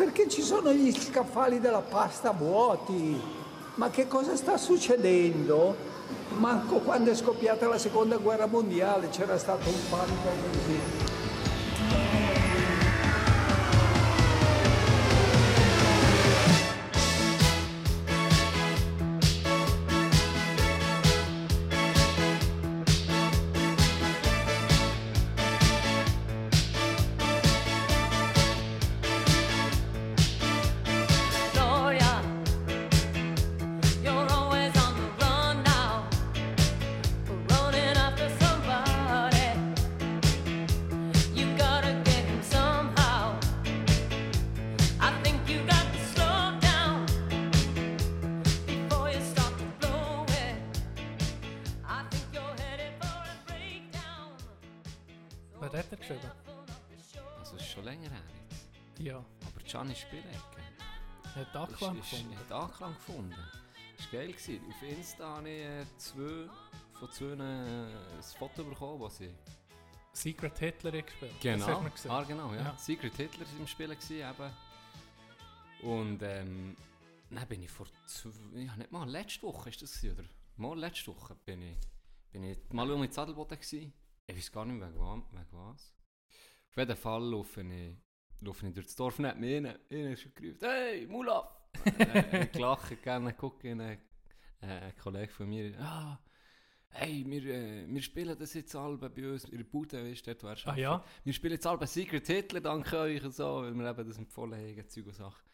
perché ci sono gli scaffali della pasta vuoti? Ma che cosa sta succedendo? Manco quando è scoppiata la seconda guerra mondiale c'era stato un panico così. Anklang gefunden. Hat Anklang gefunden. Das war geil. Gewesen. Auf Insta habe ich äh, zwei, von zwei äh, ein Foto bekommen, wo sie... Secret Hitler gespielt. Das Genau. Ah, genau, ja. Ja. Secret Hitler war im Spiel gewesen, eben. Und ähm, dann bin ich vor zwei, ja nicht mal, letzte Woche ist das gewesen, oder? Mal letzte Woche bin ich, bin ich mal um in Zadelboden gewesen. Ich weiß gar nicht mehr wegen, wa- wegen was. Auf jeden Fall laufe ich, laufe ich durch das Dorf nicht mehr rein. Einer ist schon gerufen, hey, Mulaf! Äh, ich lache gerne, gucke in einen, äh, ein Kollege von mir, ah, hey, wir, äh, wir spielen das jetzt alle bei uns in der Bude, weißt du, dort, Ah ja? Wir spielen jetzt alle Secret Hitler, danke euch und so, weil wir eben das empfohlen haben, Zeug und Sachen.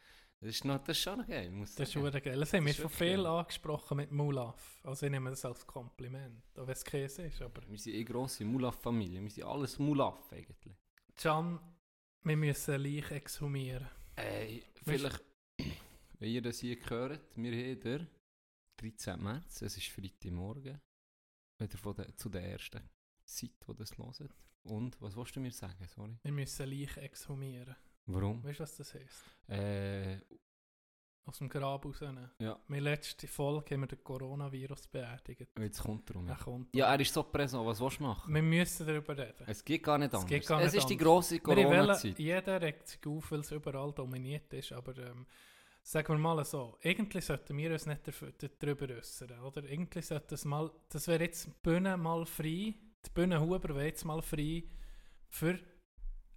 Das ist, noch, das ist schon geil, muss ich Das ist verdammt geil. Das haben wir schon viel geil. angesprochen mit Mulaf. Also ich nehme das als Kompliment, auch wenn es Käse ist. Aber Wir sind eine grosse Mulaf-Familie, wir sind alles Mulaf eigentlich. Can, wir müssen Leich exhumieren. Äh, vielleicht, wenn ihr das hier hört, wir haben den 13. März, es ist Freitagmorgen, wieder von der, zu der ersten Zeit, wo das hört. Und, was willst du mir sagen, sorry? Wir müssen Leich exhumieren. Warum? Weißt du, was das heisst? Äh, Aus dem Grab rausnehmen. ja, Meine letzte Folge haben wir den Coronavirus beerdigt. jetzt kommt er um. Er kommt. Ja, er ist so präsent, was willst du machen? Wir müssen darüber reden. Es geht gar nicht Es anders. geht gar es nicht ist die anders. grosse Wir wollen, Corona-Zeit. jeder regt sich auf, weil es überall dominiert ist, aber ähm, sagen wir mal so, eigentlich sollten wir uns nicht darüber äußern, oder? Eigentlich sollte das mal, das wäre jetzt die Bühne mal frei, die Bühne Huber wäre jetzt mal frei für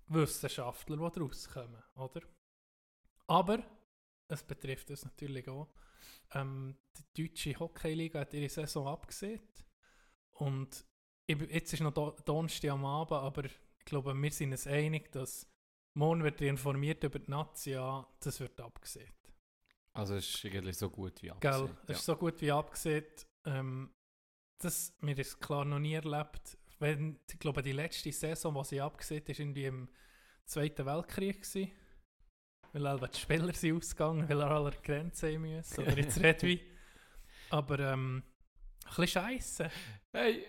Wissenschaftler, die daraus kommen, oder? Aber, es betrifft uns natürlich auch, ähm, die deutsche Hockeyliga hat ihre Saison abgesehen und jetzt ist noch Do- Donnerstag am Abend, aber ich glaube, wir sind uns einig, dass morgen wird informiert über die Nazi, ja, das wird abgesehen. Also es ist eigentlich so gut wie Gell, abgesehen. es ist so gut wie abgesehen. Ähm, das haben es klar noch nie erlebt. Wenn, ich glaube, die letzte Saison, die sie abgesehen ist, irgendwie im Zweiten Weltkrieg gewesen. Weil alle die Spieler sind ausgegangen, weil er alle Grenzen haben müssen. Oder jetzt Redwi. Aber ähm, ein bisschen scheisse. Hey,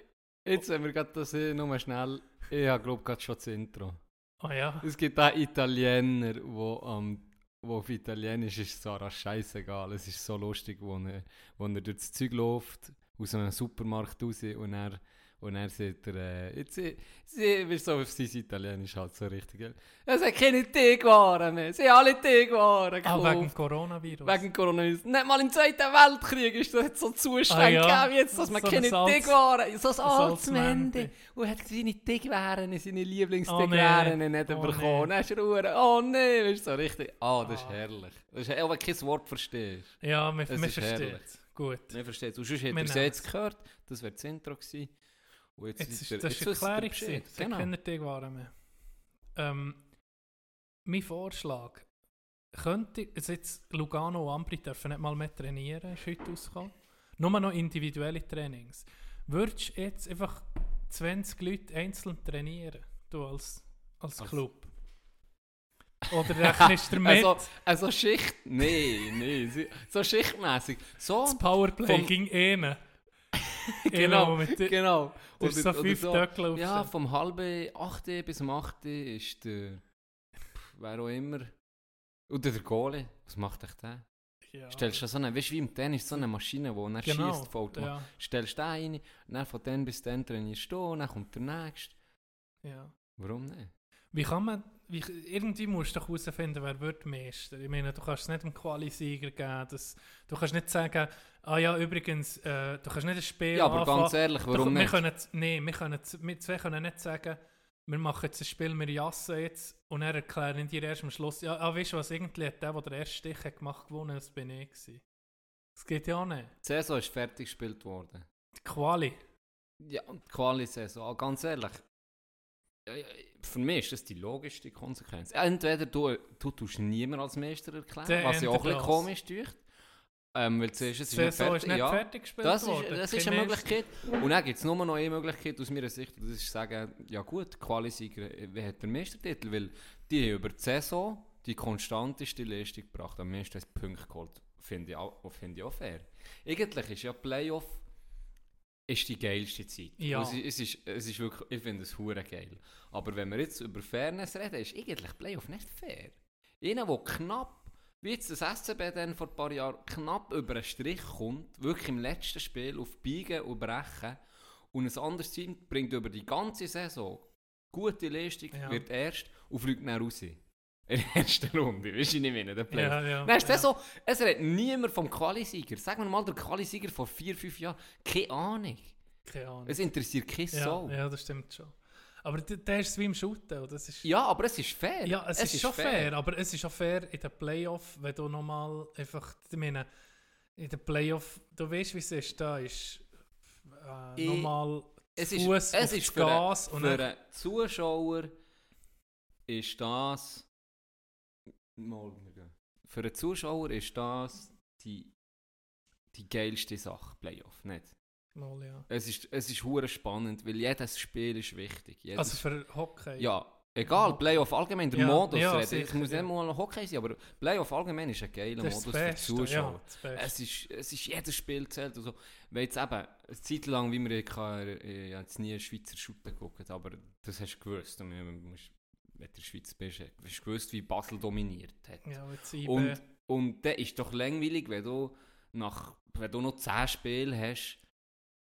jetzt haben wir gerade das hier, nur schnell. Ich glaube gerade schon das Intro. Ah ja. Es gibt auch Italiener, wo, am wo auf Italienisch ist Sarah scheißegal. Es ist so lustig, wo er, wo er durch das Zeug läuft, aus einem Supermarkt raus und er, und er sagt er, äh, jetzt, sie, sie, wie so auf sein Italienisch halt so richtig? Es hat keine Teigwaren mehr, sie haben alle Teigwaren Ah, gekauft. wegen Coronavirus. Wegen Coronavirus. Nicht mal im Zweiten Weltkrieg ist das jetzt so Zustände Ah, ja. gegeben, jetzt, dass man So ein keine Teigwaren, so ein Salzmende. Und er hat seine Teigwaren, seine Oh, Lieblingsteigwaren nee. nicht Oh, bekommen. nee. Dann ist er Uhr, oh nee, weißt so richtig, ah, das ist Ah. herrlich. Das ist, auch wenn du kein Wort verstehst. Ja, wir, wir ist verstehen herrlich. es. Gut. Man versteht es. Und sonst hat Wir er es jetzt gehört, das wäre das Intro gewesen. Und jetzt, Jetzt ist das jetzt ist ihr Erklärung Bescheid. Genau. Teigwaren mehr. Ähm, mein Vorschlag, könnte, also jetzt Lugano und Ambri dürfen nicht mal mehr trainieren, ist heute rausgekommen. Nur noch individuelle Trainings. Würdest du jetzt einfach 20 Leute einzeln trainieren, du als, als Club? Oder rechnest du damit? Also, also Schicht, nee, nee, sie- so schichtmäßig. So, das Powerplay vom- ging eh. genau, mit der- genau. Du hast so fünf Töckel Ja, aufstellen. vom halben 8 bis um 8 ist der, pff, wer auch immer, oder der Goalie, was macht echt der? Ja. Stellst du so eine, weißt du, wie im Tennis, so eine Maschine, die dann genau, schießt, Automat. ja, Stellst du den rein, dann von dann bis dann trainierst du, dann kommt der nächste. ja. Warum nicht? Wie kann man, wie, irgendwie musst du doch herausfinden, wer wird Meister. Ich meine, du kannst es nicht um Quali-Sieger geben. Das, du kannst nicht sagen, ah ja, übrigens, äh, du kannst nicht ein Spiel Ja, aber anfangen. ganz ehrlich, warum wir nicht? Können, nee, wir, können, wir zwei können nicht sagen, wir machen jetzt ein Spiel, wir jassen jetzt und er erklären dir erst am Schluss, ja, ah, weißt du was, irgendwie hat der, der den ersten Stich hat gemacht gewonnen, das bin ich gewesen. Das geht ja auch nicht. Die Saison ist fertig gespielt worden. Die Quali. Ja, die Quali-Saison, ganz ehrlich, für mich ist das die logischste Konsequenz. Entweder du, du tust niemand als Meister erklären, Der was ja auch ein bisschen komisch ist. Ähm, weil zuerst Die ist es nicht fertig. ist nicht ja. fertig gespielt Das ist, das ist eine. Möglichkeit. Und dann gibt es nur noch eine Möglichkeit aus meiner Sicht, das ist sagen, ja gut, Qualisieger, äh, wer hat den Meistertitel? Weil die haben über die Saison die konstanteste Leistung gebracht, am meisten Punkte geholt. Finde ich, auch- finde ich auch fair. Eigentlich ist ja Playoff ist die geilste Zeit. Ja. Es, ist, es, ist, es ist wirklich, ich finde es hure geil. Aber wenn wir jetzt über Fairness reden, ist eigentlich Playoff nicht fair. Einer, der knapp, wie jetzt das SCB dann vor ein paar Jahren, knapp über einen Strich kommt, wirklich im letzten Spiel auf Biegen und Brechen, und ein anderes Team bringt über die ganze Saison gute Leistung, Ja. wird erst und fliegt dann raus. In der ersten Runde, weißt du nicht, wie in der Playoff. Ja, ja, Dann ist ja. so, es redet niemand vom Qualisieger. Sagen wir mal, der Qualisieger vor vier, fünf Jahren, keine Ahnung. Keine Ahnung. Es interessiert keine ja, Sau. Ja, ja, das stimmt schon. Aber der ist wie im Shooten. und Das ist, aber es ist fair. Ja, es, ist, schon fair. aber es ist auch fair in den Playoff, wenn du nochmal einfach, ich meine, in den Playoff, du weißt, wie es ist, da ist äh, Ich- nochmal Es ist, Fuß es auf ist das für, Gas einen, für einen Zuschauer ist das gehen. für einen Zuschauer ist das die, die geilste Sache, Playoff, nicht? mal, ja. Es ist, es ist hure spannend, weil jedes Spiel ist wichtig. Jedes Also für Hockey. Ja, egal, Playoff allgemein, der Ja, Modus, ja, reden. sicher, ich muss ja. nicht mal noch Hockey sein, aber Playoff allgemein ist ein geiler das ist Modus das für Beste. die Zuschauer. Ja, das Beste. Es ist, es ist jedes Spiel zählt. Also, weil jetzt eben, eine Zeit lang, wie wir ich kann, ich habe jetzt nie einen Schweizer Shooter geguckt, aber das hast du gewusst. Und du musst, wenn du in der Schweiz bist, hast du gewusst, wie Basel dominiert hat. ja. Und, und dann ist doch langweilig, wenn du, nach, wenn du noch 10 Spiele hast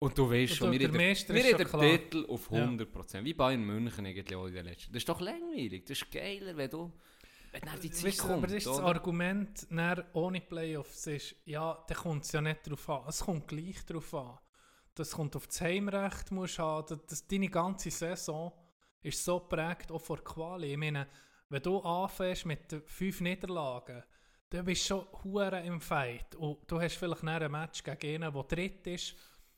und du weißt schon, wir haben den-. Titel auf Ja. 100%. Wie Bayern München eigentlich auch in der letzten. Das ist doch langweilig. Das ist geiler, wenn du Weißt du, aber das ist das? Argument, dann ohne Playoffs ist, ja, da kommt es ja nicht drauf an. Es kommt gleich drauf an. Das kommt auf das Heimrecht, musst du haben. Das, das, deine ganze Saison ist so geprägt, auch vor Quali. Ich meine, wenn du anfängst mit fünf Niederlagen, dann bist du schon hure im Fight. Und du hast vielleicht ein Match gegen einen, der dritt ist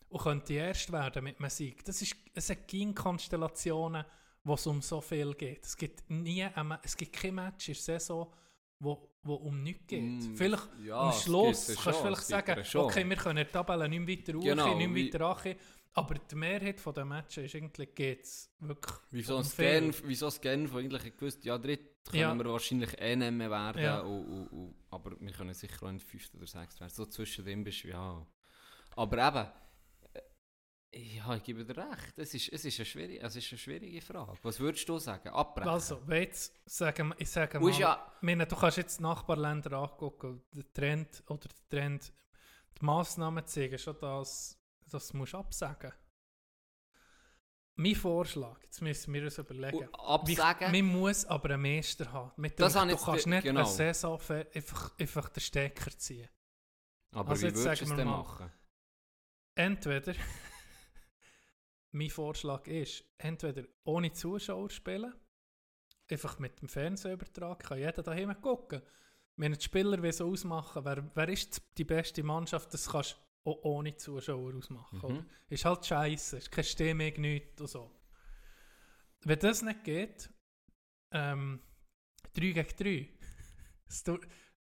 und könnte erst werden mit einem Sieg. Das ist, es sind keine Konstellationen, wo es um so viel geht. Es gibt nie ein, es gibt kein Match in der Saison, wo, wo um nichts geht. Mm, vielleicht ja, am Schluss gibt kannst du vielleicht gibt sagen, okay, wir können der Tabelle nicht mehr weiter hoch, Genau, nicht mehr weiter runter. Aber die Mehrheit der Matches ist eigentlich geht's wirklich Wieso ein. Scan, wieso ein Genf eigentlich gewusst, ja, dritt können Ja. wir wahrscheinlich eh nicht mehr werden, Ja. und, und, und, aber wir können sicher auch in fünften oder sechsten werden. So zwischendrin bist du, ja. Aber eben, äh, ja, ich gebe dir recht, es ist, es ist, eine, schwierige, es ist eine schwierige Frage. Was würdest du sagen? Abbrechen? Also, jetzt, sagen, ich sage mal, ja- meine, du kannst jetzt Nachbarländer angucken, der Trend oder der Trend, die Massnahmen zeigen schon, dass das musst du absagen. Mein Vorschlag, jetzt müssen wir uns überlegen. Und absagen? Wie, man muss aber einen Meister haben. Mit Das du kannst nicht genau. eine Saison einfach, einfach den Stecker ziehen. aber also wie jetzt würdest du es denn machen? Entweder, mein Vorschlag ist, entweder ohne Zuschauer spielen, einfach mit dem Fernsehübertrag, kann jeder daheim gucken. Wenn die Spieler wie so ausmachen, wer, wer ist die beste Mannschaft, das kannst du auch ohne Zuschauer ausmachen. Mhm. Ist halt scheiße, ist kein Stimmung, nichts und so. Wenn das nicht geht, ähm, 3 gegen 3.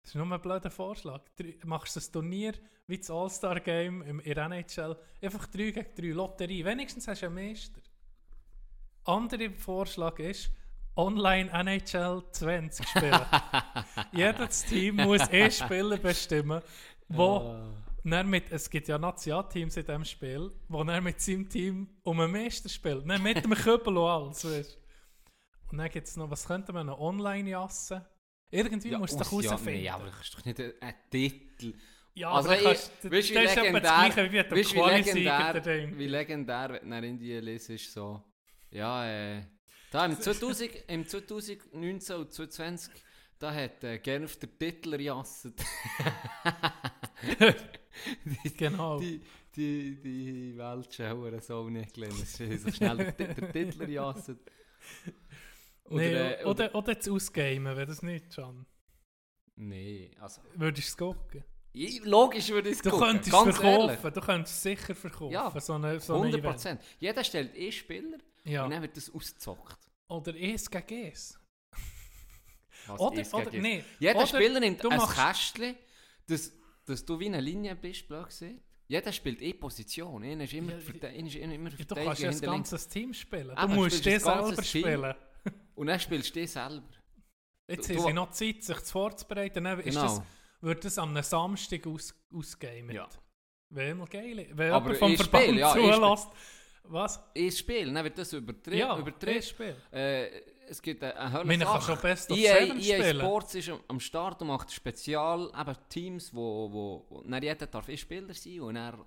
Das ist nur ein blöder Vorschlag. Drei- Machst du das Turnier wie das All-Star-Game im in der NHL, einfach 3 gegen 3, Lotterie. Wenigstens hast du einen Meister. Anderer Vorschlag ist, online NHL 20 spielen. Jedes Team muss eh Spieler bestimmen, wo dann mit, es gibt ja Nationalteams in diesem Spiel, wo er mit seinem Team um einen Meister spielt. Dann mit dem Kübel und alles, weißt. Und dann gibt es noch, was könnte man noch online jassen? Irgendwie Ja, musst du doch aus- ja, herausfinden. nee, aber du kannst doch nicht einen einen Titel... Ja, Also aber ich- kannst, weißt du, wie das ist legendär- Gleiche wie Weißt wie legendär, wie legendär, wenn du in die liest, ist so, ja, äh, Da im, 2000, im 2019 und 2020, da hat äh, Genf der Titler jasset. die, Genau. die, die, die Weltschauer so nicht. Es ist so schnell der, der Titler jasset. Oder, nee, äh, oder, oder, oder das Ausgamen, wenn das nicht schon. Nee, also... Würdest du es gucken? Logisch würde ich es Du gucken, könntest es ganz verkaufen, ehrlich. du könntest es sicher verkaufen. Ja, so eine, so eine 100 Event. Prozent. Jeder stellt eh Spieler Ja. und dann wird das ausgezockt. Oder es gegen es. Oder, ist oder, nee. Jeder oder Spieler nimmt du ein machst- Kästchen, dass, dass du wie eine Linie bist, blöd gesagt. Jeder spielt eh Position. Einer ist immer, Ja, verte- einer ist immer Ja, du Verteidiger kannst ja das hinter links. ganze Team spielen. Du Eben, musst dich ganze selber spielen. Und dann spielst du dich selber. Jetzt Du- haben sie noch Zeit, sich zu vorzubereiten. Dann ist Genau. das, wird das am Samstag aus, ausgegeben. Ja. Wäre immer geil. Wenn Aber jemand vom ich Verband spiele, ja, ich zulässt. Was? Ein Spiel, dann wird das übertrieben. Ja, übertrieben. Spiel. Äh, es gibt eine, Hölle Meine kann schon Best of EA, Seven EA spielen. Sports ist am, Start und macht Spezial eben Teams, wo, wo, wo dann jeder darf ein Spieler sein und dann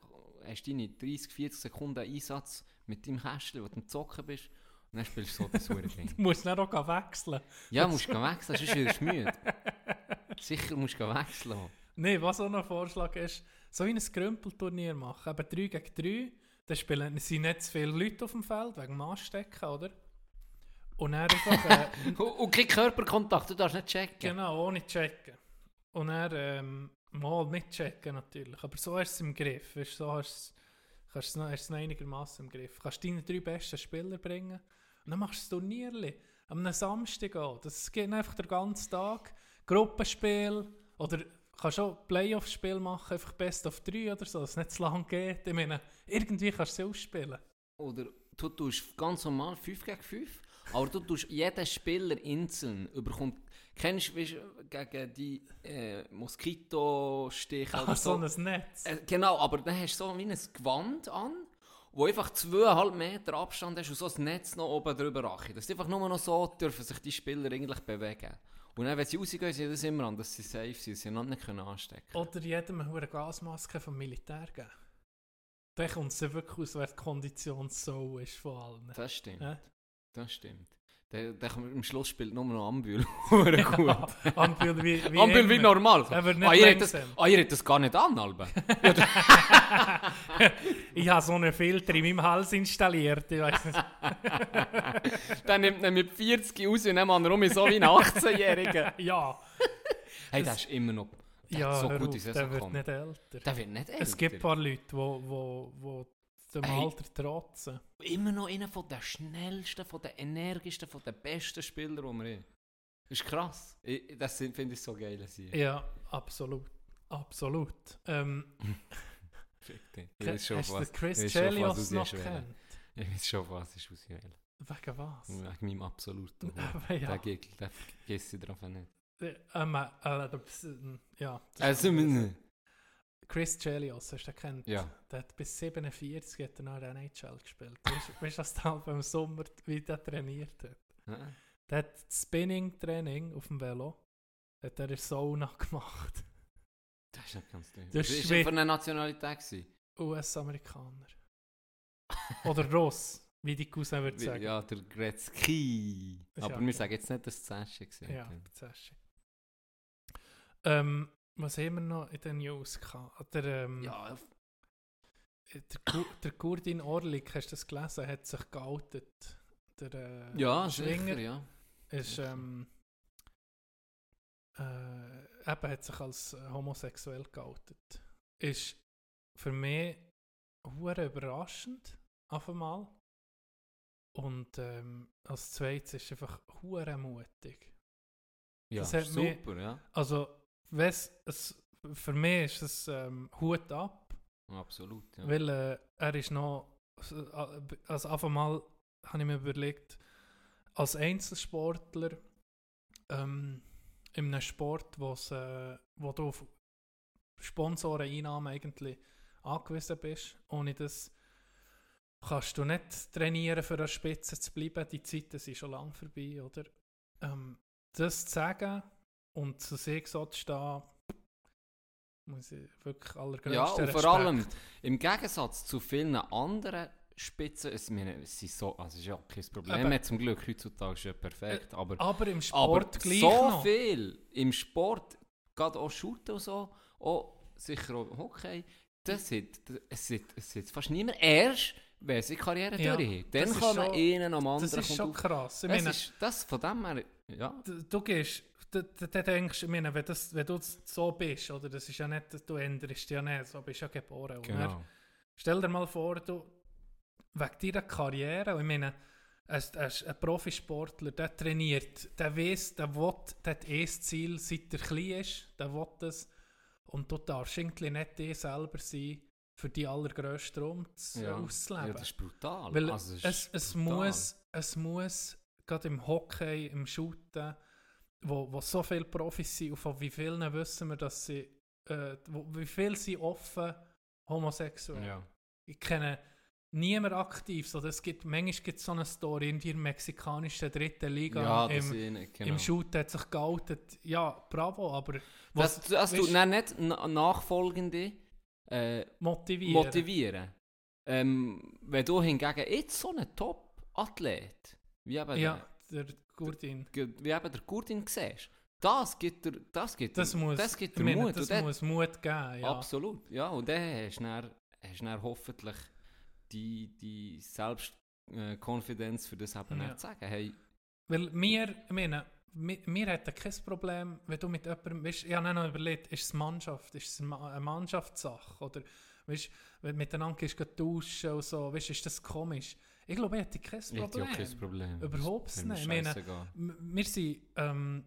hast du deine 30, 40 Sekunden Einsatz mit deinem Kästchen, wo du am Zocken bist und dann spielst du so das hure Ding. Du musst dann auch wechseln. Ja, musst du gehen wechseln, sonst wirst du müde. Sicher musst du wechseln. Nein, was auch noch ein Vorschlag ist, so wie ein Grümpelturnier machen. Eben 3 gegen 3. Dann spielen, sind nicht zu viele Leute auf dem Feld, wegen dem Anstecken, oder? Und dann einfach... Äh, Und, kein Körperkontakt, du darfst nicht checken. Genau, ohne checken. Und dann ähm, mal mit checken natürlich. Aber so hast du es im Griff. Weißt, so hast du du es noch, hast du es noch einigermaßen im Griff. Kannst deine drei besten Spieler bringen und dann machst du das Turnierli. Am Samstag auch. Das geht einfach den ganzen Tag. Gruppenspiel oder kannst auch Playoff-Spiel machen, einfach Best of 3 oder so, dass es nicht zu lang geht. Ich meine, irgendwie kannst du sie ausspielen. Oder du tust ganz normal 5 gegen 5, aber du tust jeden Spieler einzeln überkommt. Kennst du gegen die äh, Moskitostiche oder Ah, so so? ein Netz. Äh, genau, aber dann hast du so wie ein Gewand an, wo einfach 2,5 Meter Abstand hast und so ein Netz noch oben drüber rachen. Das ist einfach nur noch so, dürfen sich die Spieler eigentlich bewegen. Und dann, wenn sie rausgehen, sind das immer an, dass sie safe sind, dass sie einander nicht können anstecken Oder jedem eine Gasmaske vom Militär geben. Dann kommt es wirklich aus, wer die Kondition so ist von allen. Das stimmt. Ja. Das stimmt. Der, der, am Schluss spielt nur noch Ambül. Gut. Ambül wie, wie Ambül wie normal. Er wird nicht Ah, ihr habt das, ah, ihr das gar nicht an, Alba. Ich habe so einen Filter in meinem Hals installiert. Ich weiß nicht. Dann nimmt er mit 40 raus und dann macht er um so wie ein 18-Jähriger. Ja, Hey, das ist immer noch der ja so gut auf, in der wird gekommen. nicht älter. Der wird nicht älter. Es gibt ein paar Leute, die wo, wo, wo dem Hey. Alter trotzen. Immer noch einer von den schnellsten, von den energischsten, von den besten Spielern, die wir haben. Das ist krass. Ich, das finde ich so geil. Sie. Ja, absolut. Absolut. Ähm, Fick dich. Ich weiß schon, hast was, den Chris ich Chelios noch kennt? Ich weiß schon, was ich auswählen. Wegen was? Wegen meinem absoluten. Aber ja. Der vergisst ich drauf nicht. Äh, ähm, äh, das- ähm, ja. ist Also, Chris Chelios, hast du den kennt? ja. Der hat bis 47 hat er noch in der NHL gespielt. Weißt du, was der beim Sommer, wie der trainiert hat? Ja. Der hat das Spinning-Training auf dem Velo hat er in Sauna gemacht. Das ist nicht ganz drin. Das ist wie- von einer Nationalität. US-Amerikaner. Oder Ross, wie die Cousin würde sagen. Ja, der Gretzky. Aber ja- wir sagen jetzt nicht, dass es das Sascha war. Ja, Bezesche. Ähm, was haben wir noch in den News gehabt? Der, ähm, Ja, der, Gu- der Gurdin Orlik, hast du das gelesen, hat sich geoutet. Der äh, ja Schwinger sicher, ja. ist, ähm, äh, eben hat sich als äh, homosexuell geoutet. Ist für mich hure überraschend, auf einmal. Und ähm, als zweites ist einfach hure mutig. Ja, das hat mich- super, ja. Also, wes, es, für mich ist es ähm, Hut ab, Absolut, ja. weil äh, er ist noch, also auf einmal habe ich mir überlegt, als Einzelsportler ähm, in einem Sport, wo's, äh, wo du auf Sponsoreneinnahmen eigentlich angewiesen bist, ohne das kannst du nicht trainieren, für an Spitze zu bleiben, die Zeiten sind schon lange vorbei, oder? Ähm, das zu sagen und zu sich so zu stehen, muss ich wirklich allergrößten Ja, und vor Respekt. allem im Gegensatz zu vielen anderen Spitze. Es, meine, es sind so, also es ist ja kein Problem. Eben. mehr zum Glück heutzutage ist ja perfekt. aber Aber im aber Sport gleich so noch. viel im Sport, gerade auch Shooten und so, auch sicher auch Hockey, das hat, hat, es hat fast niemand erst, wenn sie Karriere Ja, durch das Dann ist kann man einen am anderen Das ist schon krass. Ich Das meine, ist, das von dem her, ja. du, du gehst, du, denkst, ich meine, wenn, das, wenn du so bist, oder das ist ja nicht, du änderst dich ja nicht, so bist du ja geboren. Genau. Stell dir mal vor, du, wegen deiner Karriere, ich meine, ein, ein, ein Profisportler, der trainiert, der weiß, der will, der hat eh das Ziel, seit er klein ist, der will das. Und du darfst irgendwie nicht die selber sein, für die allergrössten Raum zu, Ja. auszuleben. ja, das ist brutal. Weil also, es, es, ist es, brutal. muss, es muss, gerade im Hockey, im Shooten, wo, wo so viele Profis sind, und von wie vielen wissen wir, dass sie, äh, wo, wie viel sind offen homosexuell. Ja. Ich kenne niemand aktiv, so, es gibt, manchmal gibt es so eine Story in der mexikanischen dritten Liga Ja, das im, ich, genau. im Shooten hat sich geoutet, ja, bravo, aber Das, was das tut weißt, dann nicht na Nachfolgende äh, motivieren. motivieren. Ähm, wenn du hingegen jetzt so einen Top-Athlet, wie eben, ja, der Gurdin. Der, wie eben der Gurdin siehst, das gibt dir, das gibt Das muss, das gibt dir Mut. das dann- muss Mut geben, ja. Absolut, ja. Und dann hast du dann, hast dann hoffentlich die, die Selbstkonfidenz für das eben Ja. zu sagen, hey, Weil wir, meine, wir, wir hätten kein Problem, wenn du mit jemandem, weißt, ich habe noch überlegt, ist es Mannschaft, ist es eine Ma- eine Mannschaftssache, oder, weißt, wenn du miteinander gehst duschen und so, weißt, ist das komisch? Ich glaube, ich hätte kein ich hätte Problem. ja kein Problem. Überhaupt nicht. Ich meine, Wir sind, ähm,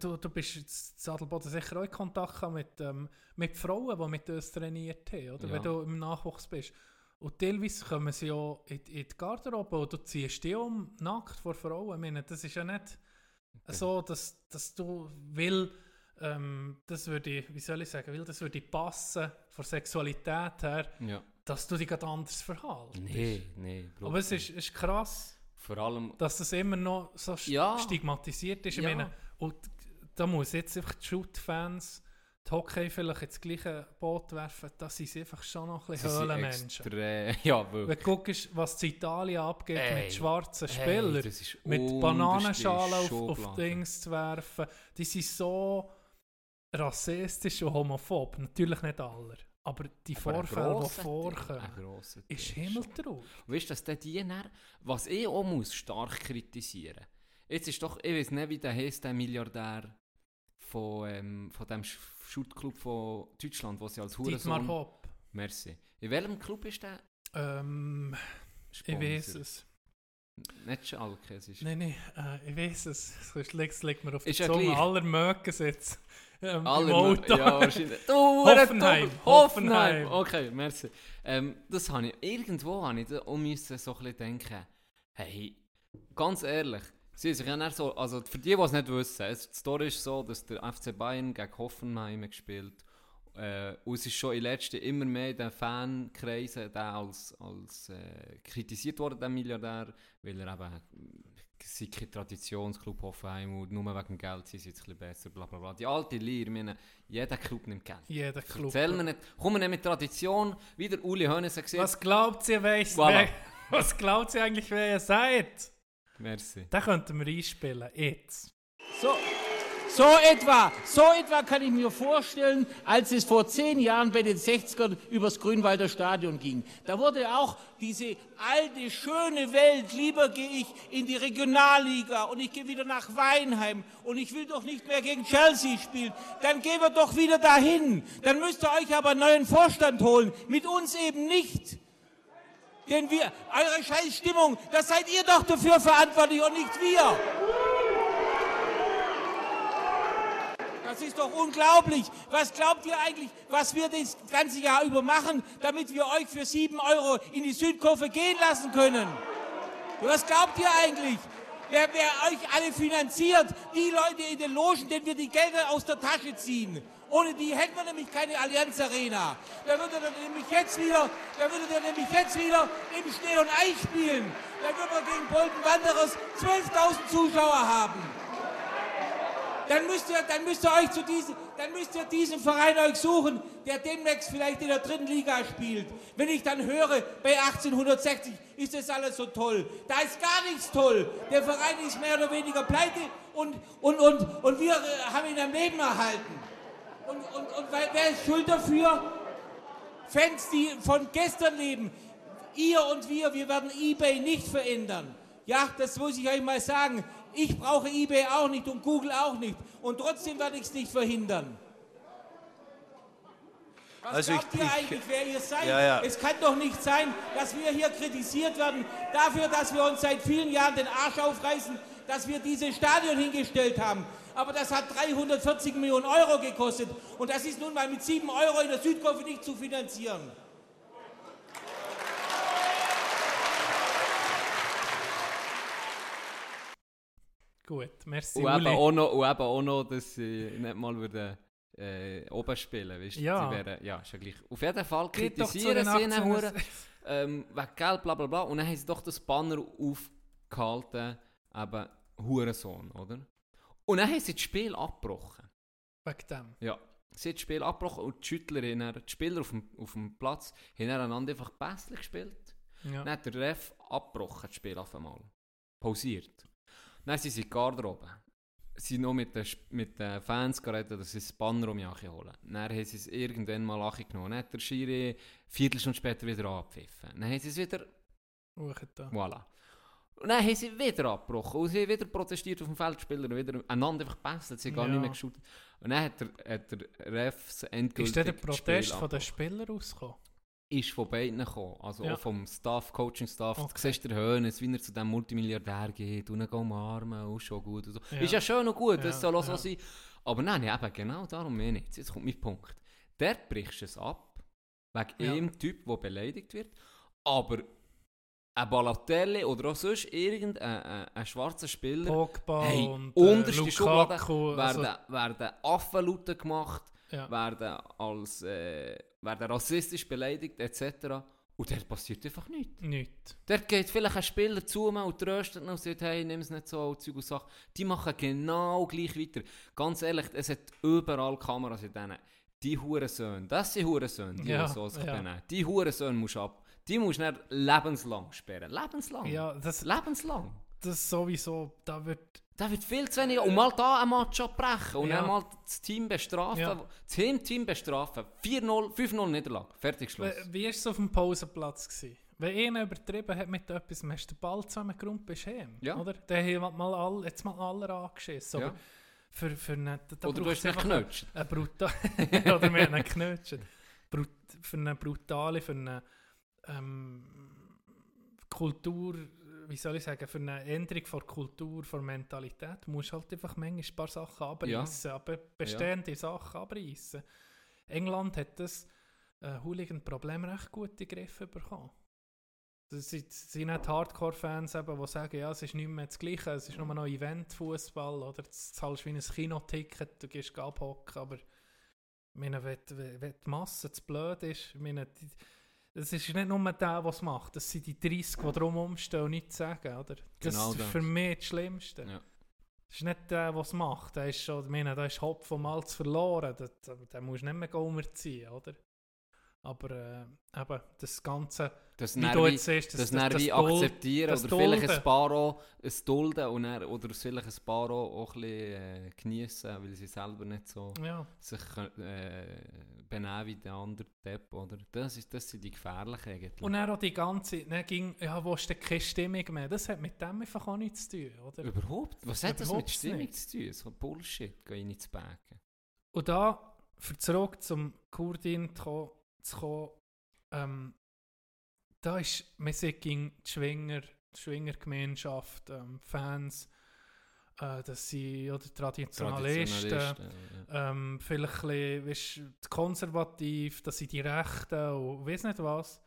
du, du bist jetzt in Sadelboden sicher auch in Kontakt mit, ähm, mit Frauen, die mit uns trainiert haben, oder? Ja. Wenn du im Nachwuchs bist. Und teilweise kommen sie ja in, in die Garderobe und du ziehst die um, nackt vor Frauen. Ich meine, das ist ja nicht so, dass, dass du will, ähm, das würde, wie soll ich sagen, will, das würde passen, von Sexualität her, Ja. Dass du dich gerade anders verhaltest. Nee, nee. Aber es ist, ist krass, Vor allem, dass es immer noch so st- Ja. stigmatisiert ist. Ich Ja. meine, und da muss jetzt einfach die Shoot-Fans, die Hockey vielleicht ins gleiche Boot werfen, da sind sie einfach schon noch ein sie bisschen sind Höhlenmenschen. extrem- ja, Wenn wirklich. du guckst, was in Italien abgeht Ey, mit schwarzen Spielern, das ist mit unterste Bananenschalen auf, auf Schublade. Dings zu werfen, die sind so rassistisch und homophob. Natürlich nicht alle, aber die Aber Vorfälle, die vorkommen, ist himmeltraurig. Weißt du, dass der die dann, was ich auch muss stark kritisieren Jetzt ist doch, ich weiß nicht, wie der heißt, der Milliardär von, ähm, von dem Sch- Shootclub von Deutschland, wo sie als Dietmar Hurensohn... Hopp. Merci. In welchem Club ist der? Ähm, ich Sponsor? weiß es. Nicht Schalke, es ist... Nein, nein, äh, ich weiß es. Sonst liegt es liegt mir auf der ja Zunge. gleich. Aller mögen jetzt ähm, Alle im Auto. Ja, wahrscheinlich. Du, Hoffenheim, Hoffenheim. Hoffenheim. Okay, merci. Ähm, das habe ich, irgendwo habe ich da auch müssen so ein bisschen denken, hey, ganz ehrlich, sie sich ja so, also für die, die es nicht wissen, die Story ist so, dass der FC Bayern gegen Hoffenheim gespielt äh, und es ist schon in letzten immer mehr in den Fankreisen der als, als äh, kritisiert worden, der Milliardär, weil er eben es sei kein Traditionsclub Hoffenheim und nur wegen Geld sind sie jetzt ein bisschen besser, bla bla bla. Die alte Lehre, meine, jeder Club nimmt Geld. Jeder Club. Erzähl mir nicht, komm nicht mit Tradition, wie der Uli Hoeneß gesagt Was glaubt ihr, wer ich Voilà. wer, Was glaubt ihr eigentlich, wer ihr seid? Merci. Da könnten wir einspielen. Jetzt. So, so etwa, so etwa kann ich mir vorstellen, als es vor zehn Jahren bei den 60ern übers Grünwalder Stadion ging. Da wurde auch diese alte, schöne Welt, lieber gehe ich in die Regionalliga und ich gehe wieder nach Weinheim und ich will doch nicht mehr gegen Chelsea spielen. Dann gehen wir doch wieder dahin. Dann müsst ihr euch aber einen neuen Vorstand holen. Mit uns eben nicht. Denn wir, eure Scheißstimmung, das seid ihr doch dafür verantwortlich und nicht wir. Das ist doch unglaublich. Was glaubt ihr eigentlich, was wir das ganze Jahr über machen, damit wir euch für sieben Euro in die Südkurve gehen lassen können? Was glaubt ihr eigentlich? Wer, wer euch alle finanziert? Die Leute in den Logen, denen wir die Gelder aus der Tasche ziehen. Ohne die hätten wir nämlich keine Allianz Arena. Da würde er nämlich jetzt wieder, da würde der nämlich jetzt wieder im Schnee und Eis spielen. Da würden wir gegen Bolton Wanderers 12.000 Zuschauer haben. Dann müsst ihr, dann müsst ihr euch zu diesem, dann müsst ihr diesen Verein euch suchen, der demnächst vielleicht in der dritten Liga spielt. Wenn ich dann höre, bei 1860 ist das alles so toll. Da ist gar nichts toll. Der Verein ist mehr oder weniger pleite und, und, und, und wir äh, haben ihn am Leben erhalten. Und, und, und wer wer ist schuld dafür? Fans, die von gestern leben. Ihr und wir, wir werden eBay nicht verändern. Ja, das muss ich euch mal sagen. Ich brauche eBay auch nicht und Google auch nicht. Und trotzdem werde ich es nicht verhindern. Was Also ich- glaubt ihr ich- eigentlich, wer ihr seid? Ja, ja. Es kann doch nicht sein, dass wir hier kritisiert werden dafür, dass wir uns seit vielen Jahren den Arsch aufreißen, dass wir dieses Stadion hingestellt haben. Aber das hat 340 Millionen Euro gekostet. Und das ist nun mal mit 7 Euro in der Südkurve nicht zu finanzieren. Gut, merci Und eben, auch noch, und eben auch noch, dass sie nicht mal würden, äh, oben spielen weißt du? Ja. Sie wären, ja, ist ja gleich. Auf jeden Fall kritisieren sie ihn 18 hure, ähm, wegen Geld, bla bla bla. Und dann haben sie doch das Banner aufgehalten, eben Hurensohn, oder? Und dann haben sie das Spiel abgebrochen. Wegen dem. Ja. Sie haben das Spiel abgebrochen und die Schüttler, die Spieler auf dem, auf dem Platz, haben einander einfach pässlich gespielt. Ja. Dann hat der Ref abgebrochen, das Spiel auf einmal. Pausiert. Sind sie in die Garderobe. Sie sind noch mit den, mit den Fans geredet, dass sie das Banner um mich holen. Dann haben sie es irgendwann mal angenommen. Dann hat der Schiri eine Viertelstunde später wieder abgepfiffen. Dann haben sie es wieder, da. voilà. Und dann haben sie wieder abgebrochen und sie haben wieder protestiert auf dem Feld, die Spieler und wieder einander einfach gebesselt, sie haben gar Ja. nicht mehr geschaut. Und dann hat der, hat der Ref endgültig Ist der Protest von den Spielern rausgekommen? Ist von beiden gekommen. Also Ja. auch vom Staff, Coaching-Staff. Okay. Du siehst der Hönes, wie er zu diesem Multimilliardär geht und ihn geht umarmen und schon gut. Und so. Ja. Ist ja schön und gut, das soll auch so sein. Aber nein, eben genau darum mehr nicht. Jetzt kommt mein Punkt. Dort brichst es ab, wegen einem Typ, der beleidigt wird. Aber ein Balotelli oder auch sonst irgendein ein, ein schwarzer Spieler Pogba Hey, und unterste äh, Schublade werden, Also, werden Affenlaute gemacht ja. werden als äh, werden rassistisch beleidigt etc. Und dort passiert einfach nichts. Nichts. Dort geht vielleicht ein Spieler zu mir und tröstet ihn und sagt, hey, nimm es nicht so, und Zeug und Sachen. Die machen genau gleich weiter. Ganz ehrlich, es hat überall Kameras in denen. Die Hurensöhne, das sind Hurensöhne, die Ja, so sich ja. benehmen. Die Hurensöhne musst du ab. Die musst du nicht lebenslang sperren. Lebenslang. Ja, das, Lebenslang. das sowieso, da wird... Da wird viel zu wenig. Und mal da ein Match abbrechen und Ja. dann mal das Team bestrafen. Ja. Das Heimteam bestrafen. 4-0, 5-0 Niederlage. Fertig, Schluss. Wie, war es auf dem Pausenplatz? Gewesen? Wenn einer übertrieben hat mit etwas, hast du den Ball zusammengerummt, bist du heim. Ja. Oder? Dann haben mal alle, jetzt mal alle angeschissen. Ja. Aber für, für eine, da Oder du hast einfach geknutscht. Eine brutal Oder wir haben ihn geknutscht. Brut für eine brutale, für eine ähm, Kultur, wie soll ich sagen, für eine Änderung von Kultur, von Mentalität, du musst halt einfach manchmal ein paar Sachen abreißen, aber bestehende Sachen abreißen. England hat das äh, Hooligan-Problem recht gut in den Griff bekommen. Das sind, das sind nicht Hardcore-Fans, die sagen, ja, es ist nicht mehr das Gleiche, es ist nur noch Event-Fußball oder du zahlst wie ein Kinoticket, du gehst abhocken, aber meine, wenn, wenn, die Masse zu blöd ist, meine, die, es ist nicht nur der, es macht, das sind die 30, die drumherum stehen und nichts sagen, oder? Das Genau ist das. für mich das Schlimmste. Ja. Das ist nicht der, es macht, der ist schon, ich meine, der ist Hopf vom Malz verloren, den, den musst du nicht mehr umziehen, oder? Aber äh, eben, das Ganze, Das wie du jetzt siehst, das, Nervi Duld- akzeptieren das oder vielleicht ein paar auch ein Dulden und dann, oder vielleicht ein paar auch, ein bisschen äh, geniessen, weil sie selber nicht so ja, sich äh, benehmen wie der andere Depp, oder? Das, ist, das sind die gefährlichen eigentlich. Und dann auch die ganze, dann ging, ja, wo ist denn keine Stimmung mehr? Das hat mit dem einfach auch nichts zu tun, oder? Überhaupt? Was hat das mit Überhaupt Stimmung nicht. zu tun? So Bullshit, gehe ich nicht zu backen. Und da, zurück zum Kurdin zu kommen, zu kommen ähm, da ist, sind gegen die Schwinger, die Schwingergemeinschaft, ähm, Fans, äh, dass sie, oder Traditionalisten, Traditionalisten, ja. ähm, vielleicht ein bisschen, konservativ, dass sie die Rechten und weiss nicht was.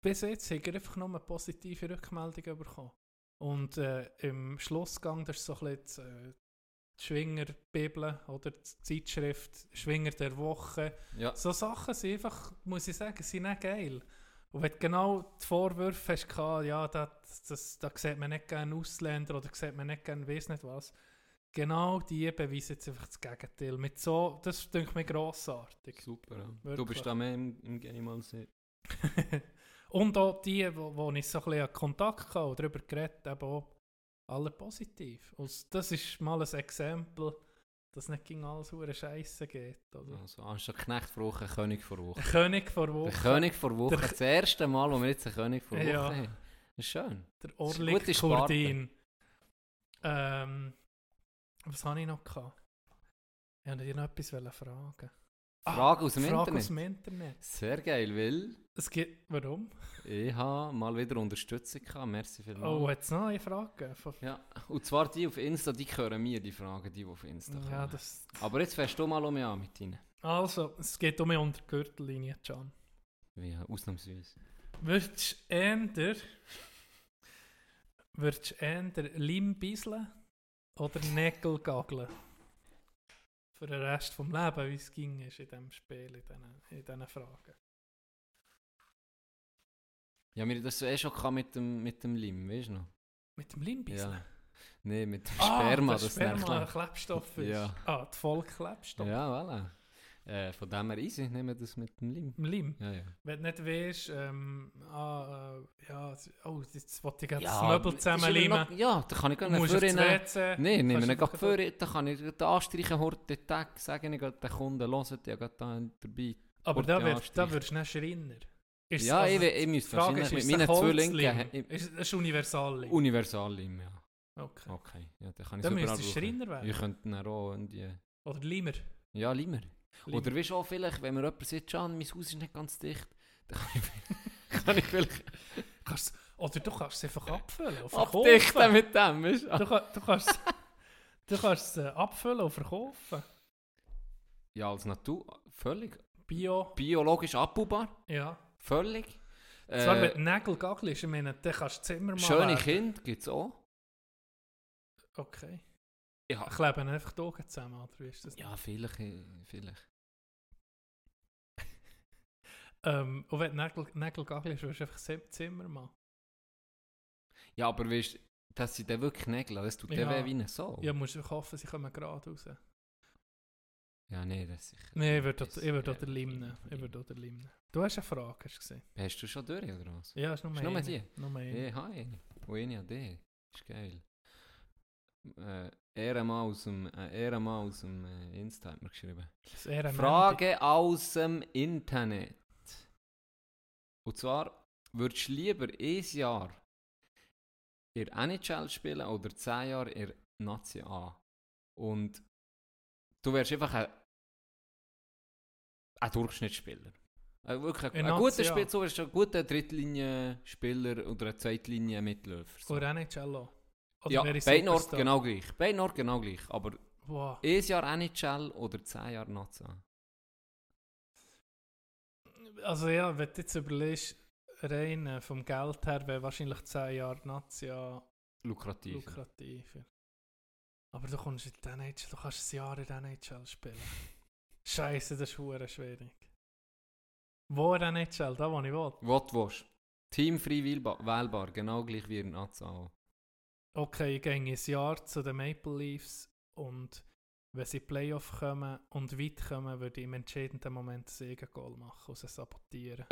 Bis jetzt haben wir einfach nur eine positive Rückmeldung bekommen. Und äh, im Schlussgang, das ist so ein bisschen die, die Schwinger-Bibel oder die Zeitschrift Schwinger der Woche. ja. So Sachen sind einfach, muss ich sagen, sind nicht geil. Und wenn du genau die Vorwürfe hast, gehabt, ja, da, das, da sieht man nicht gerne Ausländer oder sieht man nicht gerne weiss nicht was, genau die beweisen jetzt einfach das Gegenteil. Mit so, das denke ich mir grossartig. Super, ja. Du bist da mehr im, im Game als ich. Und auch die, wo, wo ich so ein bisschen Kontakt hatte und darüber geredet auch alle positiv. Und das ist mal ein Exempel, dass nicht gegen alles hure Scheiße geht. Oder? Also, anstatt Knecht vor Woche, König vor Woche. Ein König vor Der Woche, König vor Woche. Der- Das erste Mal, wo wir jetzt einen König vor Woche Ja. haben. Das ist schön. der Orlik. Kurdin. Ähm, was habe ich noch gehabt? Ich wollte dir noch etwas fragen. Frage aus dem Frage Internet. aus dem Internet. Sehr geil, weil Es gibt, warum? ich habe mal wieder Unterstützung gehabt. Merci vielmals. Oh, hat es noch eine Frage? Ja, und zwar die auf Insta, die hören mir, die Fragen, die auf Insta kommen. Ja, das, Aber jetzt fährst du mal um mich an mit ihnen. also, es geht um mich unter die Gürtellinie, Can. Ja, ausnahmsweise. Würdest du eher, würdest du eher Leim bisseln oder Nägel gageln? Für den Rest vom Leben, wie es ging ist in diesem Spiel, in diesen, in diesen Fragen. Ja, wir haben das eh schon mit dem, mit dem Lim, weißt du noch? Mit dem Leim bisseln? Ja. Nein, mit dem Ah, Sperma, das das Sperma ein nervt. Klebstoff ist. Ja. Ah, die Vollklebstoff. Ja, voilà. Äh, von dem her easy, nehmen wir das mit dem Lim. Im Leim. Ja, ja. Wenn du nicht weißt, ähm, ah, äh, ja, oh, jetzt wollte ich gerade das ja, Möbel immer zusammenleimen. noch- Ja, da kann ich für ins ihn... WC. Nein, nehmen wir gerade für, da kann ich den anstreichen, heute den Tag, sagen ich gerade den Kunden, hört ja gerade da dabei. Aber da, wird, da würdest du nicht Schreiner. Ist Ja, also, ich, ich müsste wahrscheinlich ist, mit meinen ein zwei Linken... Ist, ist universal Universal-Lim, ja. Okay. Okay, ja, dann kann ich Dann überall brauchen. Schreiner werden. Ich könnte dann auch irgendwie... Oder Limer. Ja, Limer. Oder weißt du auch vielleicht, wenn mir jemand sagt, Can, mein Haus ist nicht ganz dicht, dann kann ich, kann ich vielleicht Kannst, oder du kannst es einfach abfüllen und abdichten verkaufen. mit dem, weißt du? Du, kann- du kannst du kannst es äh, abfüllen und verkaufen. Ja, als Natur, völlig. Bio, Biologisch abbaubar, ja. völlig. Zwar, Äh, du Nägel gagelst, ich meine, dann kannst du Zimmer mal schöne. Kinder gibt es auch. Okay. Ja, Kleben einfach die Augen zusammen, oder wie ist das? ja vielleicht, vielleicht. Ähm, und wenn Nägel, Nägel gagelst, wirst du einfach Zim- Zimmer machen. Ja, aber weißt du, das sind dann wirklich Nägel, das tut Ja. weh wie eine Sau. Ja, musst du hoffen, sie kommen gerade raus. Ja, nee, das ist sicher. Nein, ich würde Das- auch- ich würde ja, auch den Lim nehmen. das- Ich würde auch den Lim nehmen. Du hast eine Frage, hast du gesehen? Hast du schon durch, oder was? Ja, ist nur Ist nur die? Nur eine. Ja, ich eine. Und eine an dich. Ist geil. Äh, Ehrenmann aus dem, äh, Ehrenmann aus dem äh, Insta hat mir geschrieben. Frage aus dem Internet. Und zwar, würdest du lieber ein Jahr in der NHL spielen oder zehn Jahre in der Nazi A? Und du wärst einfach ein, ein Durchschnittsspieler. Ein, wirklich ein, In ein guter. Spieler, so wärst du ein guter Drittlinie-Spieler oder ein Zweitlinie-Mitläufer. So. Oder NHL auch. Oder Ja, beiden Orten genau gleich. Beiden Orten genau gleich. Aber Wow. ein Jahr NHL oder zehn Jahre Nazi A? Also ja, wenn du jetzt überlegst, rein äh, vom Geld her wäre wahrscheinlich 10 Jahre Nazia Lukrativ. lukrativer. Aber du kommst in die NHL, du kannst ein Jahr in der NHL spielen. Scheiße, das ist hure schwierig. Wo in der NHL? Da, wo ich will. Was du willst. Teamfrei wählbar, genau gleich wie in Nazi auch. Okay, ich gehe ein Jahr zu den Maple Leafs und wenn sie Playoff kommen und weit kommen, würde ich im entscheidenden Moment ein Siegengoal machen und sie sabotieren.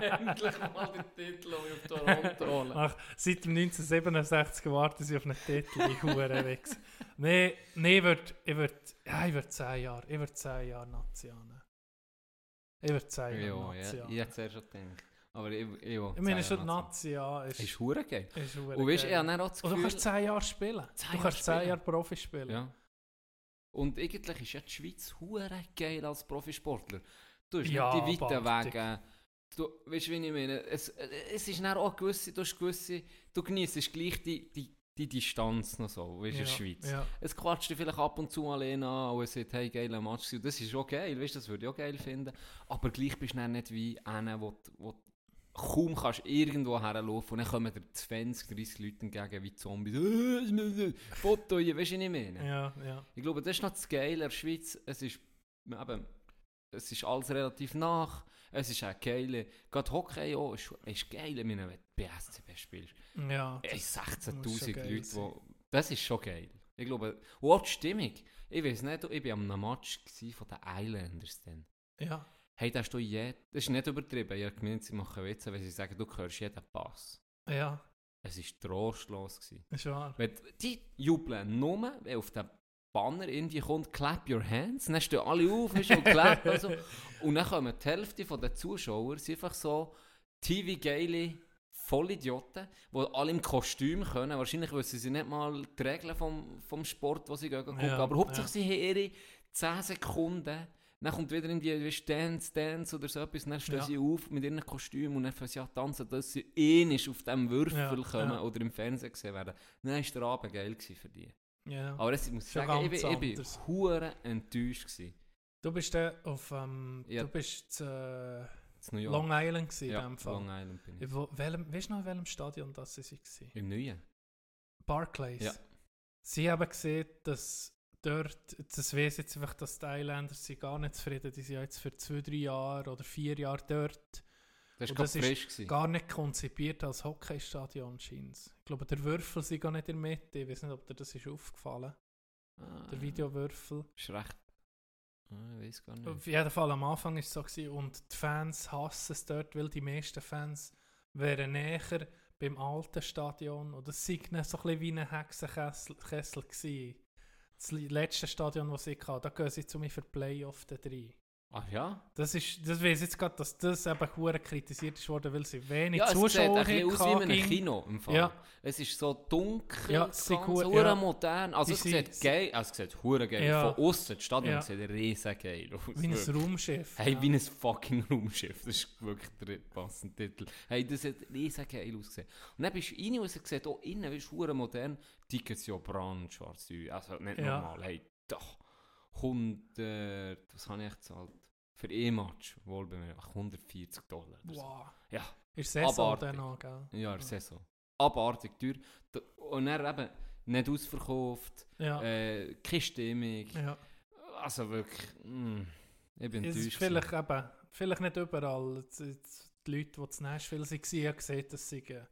Endlich mal den Titel auf Toronto holen. Ach, seit dem 1967 warten sie auf einen Titel, die Hurenwichs. Nein, nee, ich würde, ich würde, ja, ich würde 10 Jahre, ich würde 10 Jahre Nazi annehmen. Ich würde 10 Jahre Ja, Nazi ja, ich hätte es schon gedacht. Aber ich, ich, ich, meine, schon Nazi an ist, Ist hure geil. ist Und weißt du, ich habe dann auch das Und du Gefühl... kannst 10 Jahre spielen. Zehn du Jahre kannst 10 spielen. Jahre Profi spielen. Ja. Und eigentlich ist ja die Schweiz hure geil als Profisportler. Du hast Ja, nicht die weiten. Wege. Du, weißt du, wie ich meine? Es, es ist dann auch gewisse, du hast gewisse, du genießt gleich die, die, die Distanz noch so, weißt du, in der Schweiz. Ja. Es quatscht dich vielleicht ab und zu mal einen an und sagt, hey, geiler Match. Das ist auch geil, weißt das würde ich auch geil finden. Aber gleich bist du dann nicht wie einer, wo, kaum kannst irgendwo herlaufen und dann kommen dir 20, 30 Leute entgegen wie Zombies. Foto hier, weißt du, was ich meine? ja, ja. Ich glaube, das ist noch das Geile in der Schweiz. Es ist eben, es ist alles relativ nach, es ist auch geil. Gerade Hockey auch, ist, ist geil, wenn du bei SCB spielst. Ja, Ey, das muss 16'000 schon geil Leute, wo, das ist schon geil. Ich glaube, und auch die Stimmung. Ich weiß nicht, ich war einem Match von den Islanders dann. ja, Hey, da hast du je, das ist nicht übertrieben, ich habe gemeint, sie machen Witze, wenn sie sagen, du hörst jeden Pass. ja, Es war trostlos. Gewesen. ist wahr. Wenn die jubeln nur, wenn auf dem Banner irgendwie kommt, clap your hands, dann stehen alle auf, hast du clap und so. Und dann kommen die Hälfte den Zuschauer, sind einfach so TV-geile Vollidioten, die alle im Kostüm können. Wahrscheinlich wissen sie nicht mal die Regeln vom, vom Sport, wo sie gucken. Ja, Aber hauptsächlich ja. sie haben ihre 10 Sekunden. Dann kommt wieder irgendwie wie Dance, Dance oder so etwas. Dann stehen Ja. sie auf mit ihren Kostümen und dann fangen sie an tanzen, dass sie ähnlich auf diesem Würfel Ja, kommen ja. oder im Fernsehen gesehen werden. Dann war der Abend geil für die. Ja. Aber das, ich muss Schon sagen, ich bin anders. hure enttäuscht gewesen. Du bist dann auf, ähm, du bist äh, In. Long Island gewesen, ja, in dem Fall. Long Island bin ich. In wo, welchem, weißt du noch, in welchem Stadion das sie waren? Im Neuen? Barclays. Ja. Sie haben gesehen, dass dort, das weiss jetzt einfach, dass die Islanders sind gar nicht zufrieden, die sind ja jetzt für zwei, drei Jahre oder vier Jahre dort, Das war das ist gewesen. gar nicht konzipiert als Hockeystadion scheint Ich glaube, der Würfel sind gar nicht in der Mitte, ich weiß nicht, ob dir das ist aufgefallen, Ah, der Videowürfel. Ist recht... Ah, ich weiß gar nicht. Auf jeden Fall am Anfang war es so gewesen, und die Fans hassen es dort, weil die meisten Fans wären näher beim alten Stadion und es nicht so ein bisschen wie ein Hexenkessel Kessel gewesen. Das letzte Stadion, das ich hatte, da gehen sie zu mir für Playoff rein. Ach ja? Das ist, das ich jetzt gerade, dass das eben hure kritisiert ist worden, weil sie wenig Ja, es sieht Zuschauer ein aus wie in einem hatten. Kino im Fall. Ja. Es ist so dunkel, Ja, sieht hure ja. modern. Also Die es sieht geil, also es sieht hure geil. Ja. Von außen, das Stadion Ja. sieht riesen geil aus. Wie ein. Raumschiff. Hey, ja. wie ein fucking Raumschiff. Das ist wirklich der passende Titel. Hey, das hat riesen geil ausgesehen. Und dann bist du rein und es sieht auch innen, wie hure modern, Tickets ja brandschwarz. Also nicht normal. Hey, doch. 100, was habe ich gezahlt? Für E-Match, wohl bei mir, 140 Dollar. oder so. Wow. Ja. Ist Saison dann noch, gell? Ja, in der Saison. Abartig teuer. Und dann eben nicht ausverkauft, Ja. äh, keine Stimmung. ja. Also wirklich, mm, ich bin Es ist enttäuscht. vielleicht eben, vielleicht nicht überall. Die Leute, die zu Nashville waren, haben gesehen, dass sie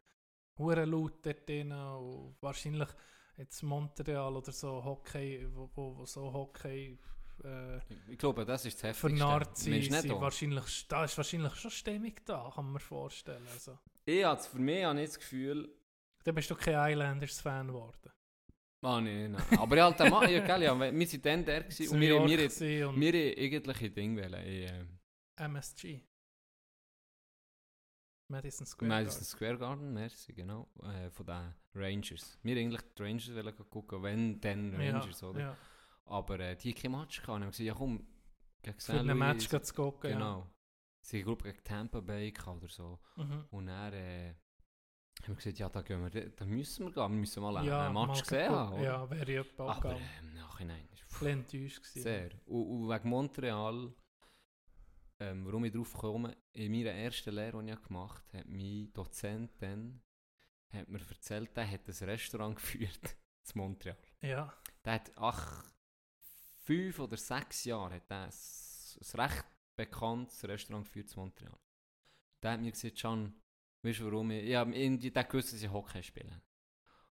hure laut dort drin und wahrscheinlich jetzt Montreal oder so Hockey, wo, wo, wo so Hockey äh, Ich glaube, das ist das Heftigste. vernarrt sind, sind wahrscheinlich, da ist wahrscheinlich schon Stimmung da, kann man mir vorstellen. Also, Ich habe für mich habe ich das Gefühl, dann bist du kein Islanders-Fan geworden. ah nee, nein. Aber ich den Mann, ja, gell, ja, wir sind dann der gewesen und wir, wir, gewesen und wir, wir irgendwelche Dinge wollen. Ich, äh, MSG. Madison Square Madison Garden. Square Garden, merci, genau, äh, von den Rangers. Wir eigentlich die Rangers wollen gucken, wenn dann Rangers, ja, oder? Ja. Aber äh, die kein Match gehabt. Und dann haben wir gesagt, ja komm, gegen Für ein. Match zu gucken. Genau. Sie haben, glaube ich, gegen Tampa Bay oder so. Ja. Mhm. Und dann äh, haben wir gesagt, ja, da, gehen wir, da müssen wir gehen. Wir müssen mal Ja, einen Match gesehen haben. oder? Ja, wäre ich etwa Aber äh, im Nachhinein bisschen enttäuscht gewesen. sehr. Und, und wegen Montreal, ähm, warum ich drauf komme, in meiner ersten Lehre, die ich gemacht habe, hat mein Dozent dann hat mir erzählt, der hat ein Restaurant geführt in Montreal. Ja, Der hat ach, fünf oder sechs Jahre hat er ein, ein recht bekanntes Restaurant geführt in Montreal. Der hat mir gesagt, Can, weißt du warum ich, ja, irgendwie, der gewusst, dass ich Hockey spiele.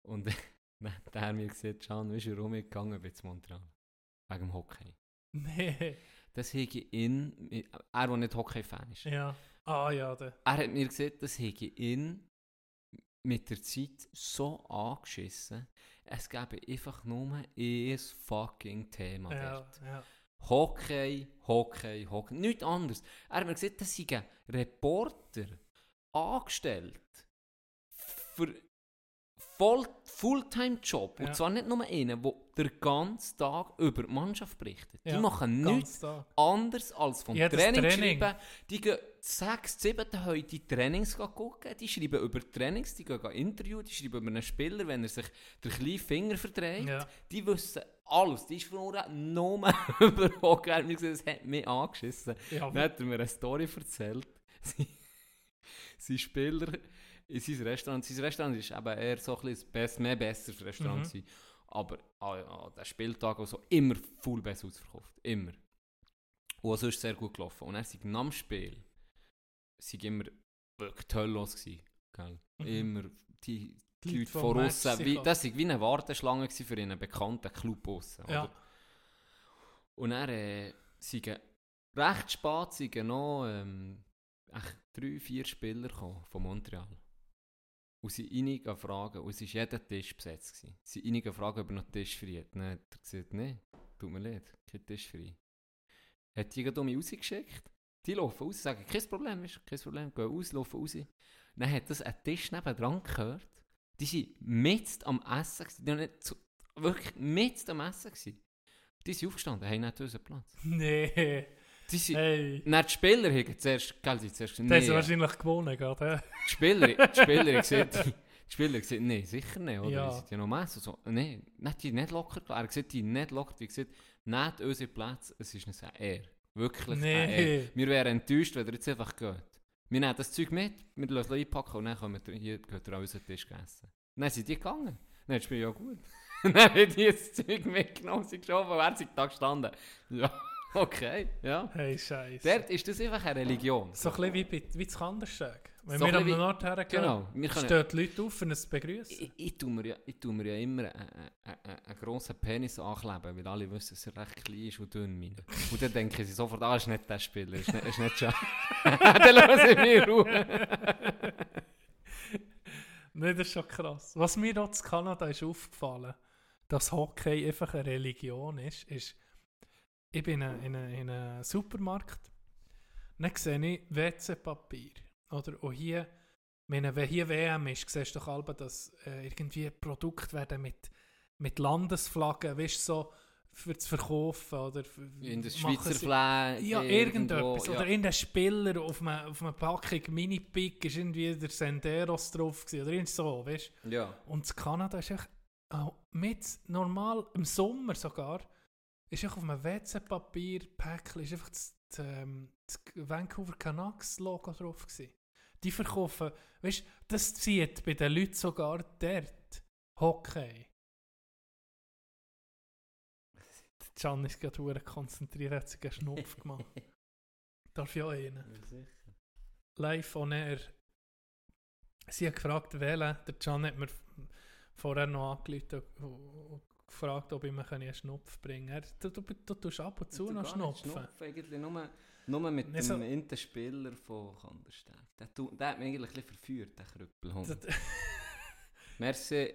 Und dann hat er mir gesagt, Can, weißt du warum ich gegangen bin zu Montreal? Wegen dem Hockey. nee. Das hege ich ihn, er, der nicht Hockey-Fan ist, Ja. Ah ja, der. er hat mir gesagt, das hege ich ihn mit der Zeit so angeschissen, es gäbe einfach nur ein fucking Thema Ja, dort. ja. Hockey, Hockey, Hockey. Nichts anderes. Er hat mir gesagt, das sind Reporter angestellt für voll Fulltime-Job. Ja. Und zwar nicht nur einen, der den ganzen Tag über die Mannschaft berichtet. Die Ja, machen nichts Tag. anders als vom Training, Training. schreiben. Die gehen sechs, sieben heute die Trainings gucken, die schreiben über die Trainings, die gehen interviewen, die schreiben über einen Spieler, wenn er sich den kleinen Finger verdreht. Ja. Die wissen alles. Die ist nur nur über Hockey. Das hat mich angeschissen. Ja, Dann hat er mir eine Story erzählt. Sein Spieler in sein Restaurant. Sein Restaurant ist eben eher so ein bisschen mehr besseres Restaurant. Mhm. Aber an, an den Spieltag also immer full besser ausverkauft. Immer. Und sonst sehr gut gelaufen. Und er nach dem Spiel sind immer wirklich toll los gewesen. Gell? Mhm. Immer die, die Die Leute von außen. das war wie eine Warteschlange für einen bekannten Club aussen, Ja. Und er äh, sind recht spät sind noch ähm, echt drei, vier Spieler von Montreal. Und sie einige fragen, und es war jeder Tisch besetzt. Gewesen. Sie einige fragen, ob er noch Tisch frei hat. Dann hat er gesagt, nein, tut mir leid, kein Tisch frei. Hat die um mich rausgeschickt. Die laufen raus, sagen, kein Problem, ist kein Problem, gehen raus, laufen raus. Dann hat das ein Tisch nebendran gehört. Die waren mit am Essen. Die waren wirklich mit am Essen. Gewesen. Die sind aufgestanden, haben nicht unseren Platz. Nee. Die sind, Hey. Dann die Spieler haben zuerst, gell, haben zuerst nee, du wahrscheinlich gewonnen, gerade. die Spieler, die Spieler haben gesagt, die Spieler haben gesagt, nein, sicher nicht, oder? Ja. Ja. sind ja noch Messen. So, nein, nicht, die nicht locker. Er gesagt, die nicht locker, die haben gesagt, nicht unsere Plätze, es ist eine Ehre. Wirklich eine Ehre. Nee. Wir wären enttäuscht, wenn ihr jetzt einfach geht. Wir nehmen das Zeug mit, wir lassen es einpacken und dann kommen wir hier, geht ihr an unseren Tisch essen. Dann sind die gegangen. Dann ist mir ja gut. dann haben die das Zeug mitgenommen, sie geschoben, und er ist da gestanden. Ja, okay, ja. Hey, Scheiße. Dort ist das einfach eine Religion. So ein bisschen wie, bei, wie das Kandersteg. Wenn So wir am Nord hergehen, Genau, wir können- stehen die Leute auf, um es zu begrüßen. Ich, ich, tue mir ja, ich tue mir ja immer einen, einen, einen, grossen Penis ankleben, weil alle wissen, dass er recht klein ist und dünn meine. Und dann denken sie sofort, ah, ist nicht der Spieler, ist nicht, ist nicht schon. dann lassen sie mich Ruhe. Nein, das ist schon krass. Was mir dort in Kanada ist aufgefallen, dass Hockey einfach eine Religion ist, ist, ich bin in einem in eine, in einem Supermarkt, dann sehe ich WC-Papier. Oder auch hier, meine, wenn hier WM ist, siehst du doch alle, dass äh, irgendwie Produkte werden mit, mit Landesflaggen, weißt du, so für zu verkaufen. Oder In der Schweizer sie- Flag. ja, irgendwo, irgendetwas. ja. Oder irgendein Spieler auf einer, auf einer Packung Mini-Pick ist irgendwie der Senderos drauf gewesen, oder irgend so, weißt du? Ja. Und in Kanada ist echt auch mit normal, im Sommer sogar, ist echt auf einem WC-Papier-Päckchen ist einfach das, das, ähm, das Vancouver Canucks Logo drauf gewesen. Die verkaufen, weißt das zieht bei den Leuten sogar dort Hockey. Can ist gerade konzentriert, hat sich einen Schnupf gemacht. Darf ich auch einen? Live on air. Sie hat gefragt, wählen. Der Can hat mir vorher noch angerufen und- gefragt, ob ich mir einen Schnupf bringen kann. Er- Du, du, du tust ab und zu noch schnupfen. Schnupfen. Eigentlich nur, nur mit Nicht so- dem Interspieler von Kandersteg. Der, tu- der hat mich eigentlich ein verführt, der Krüppelhund. Das- Merci,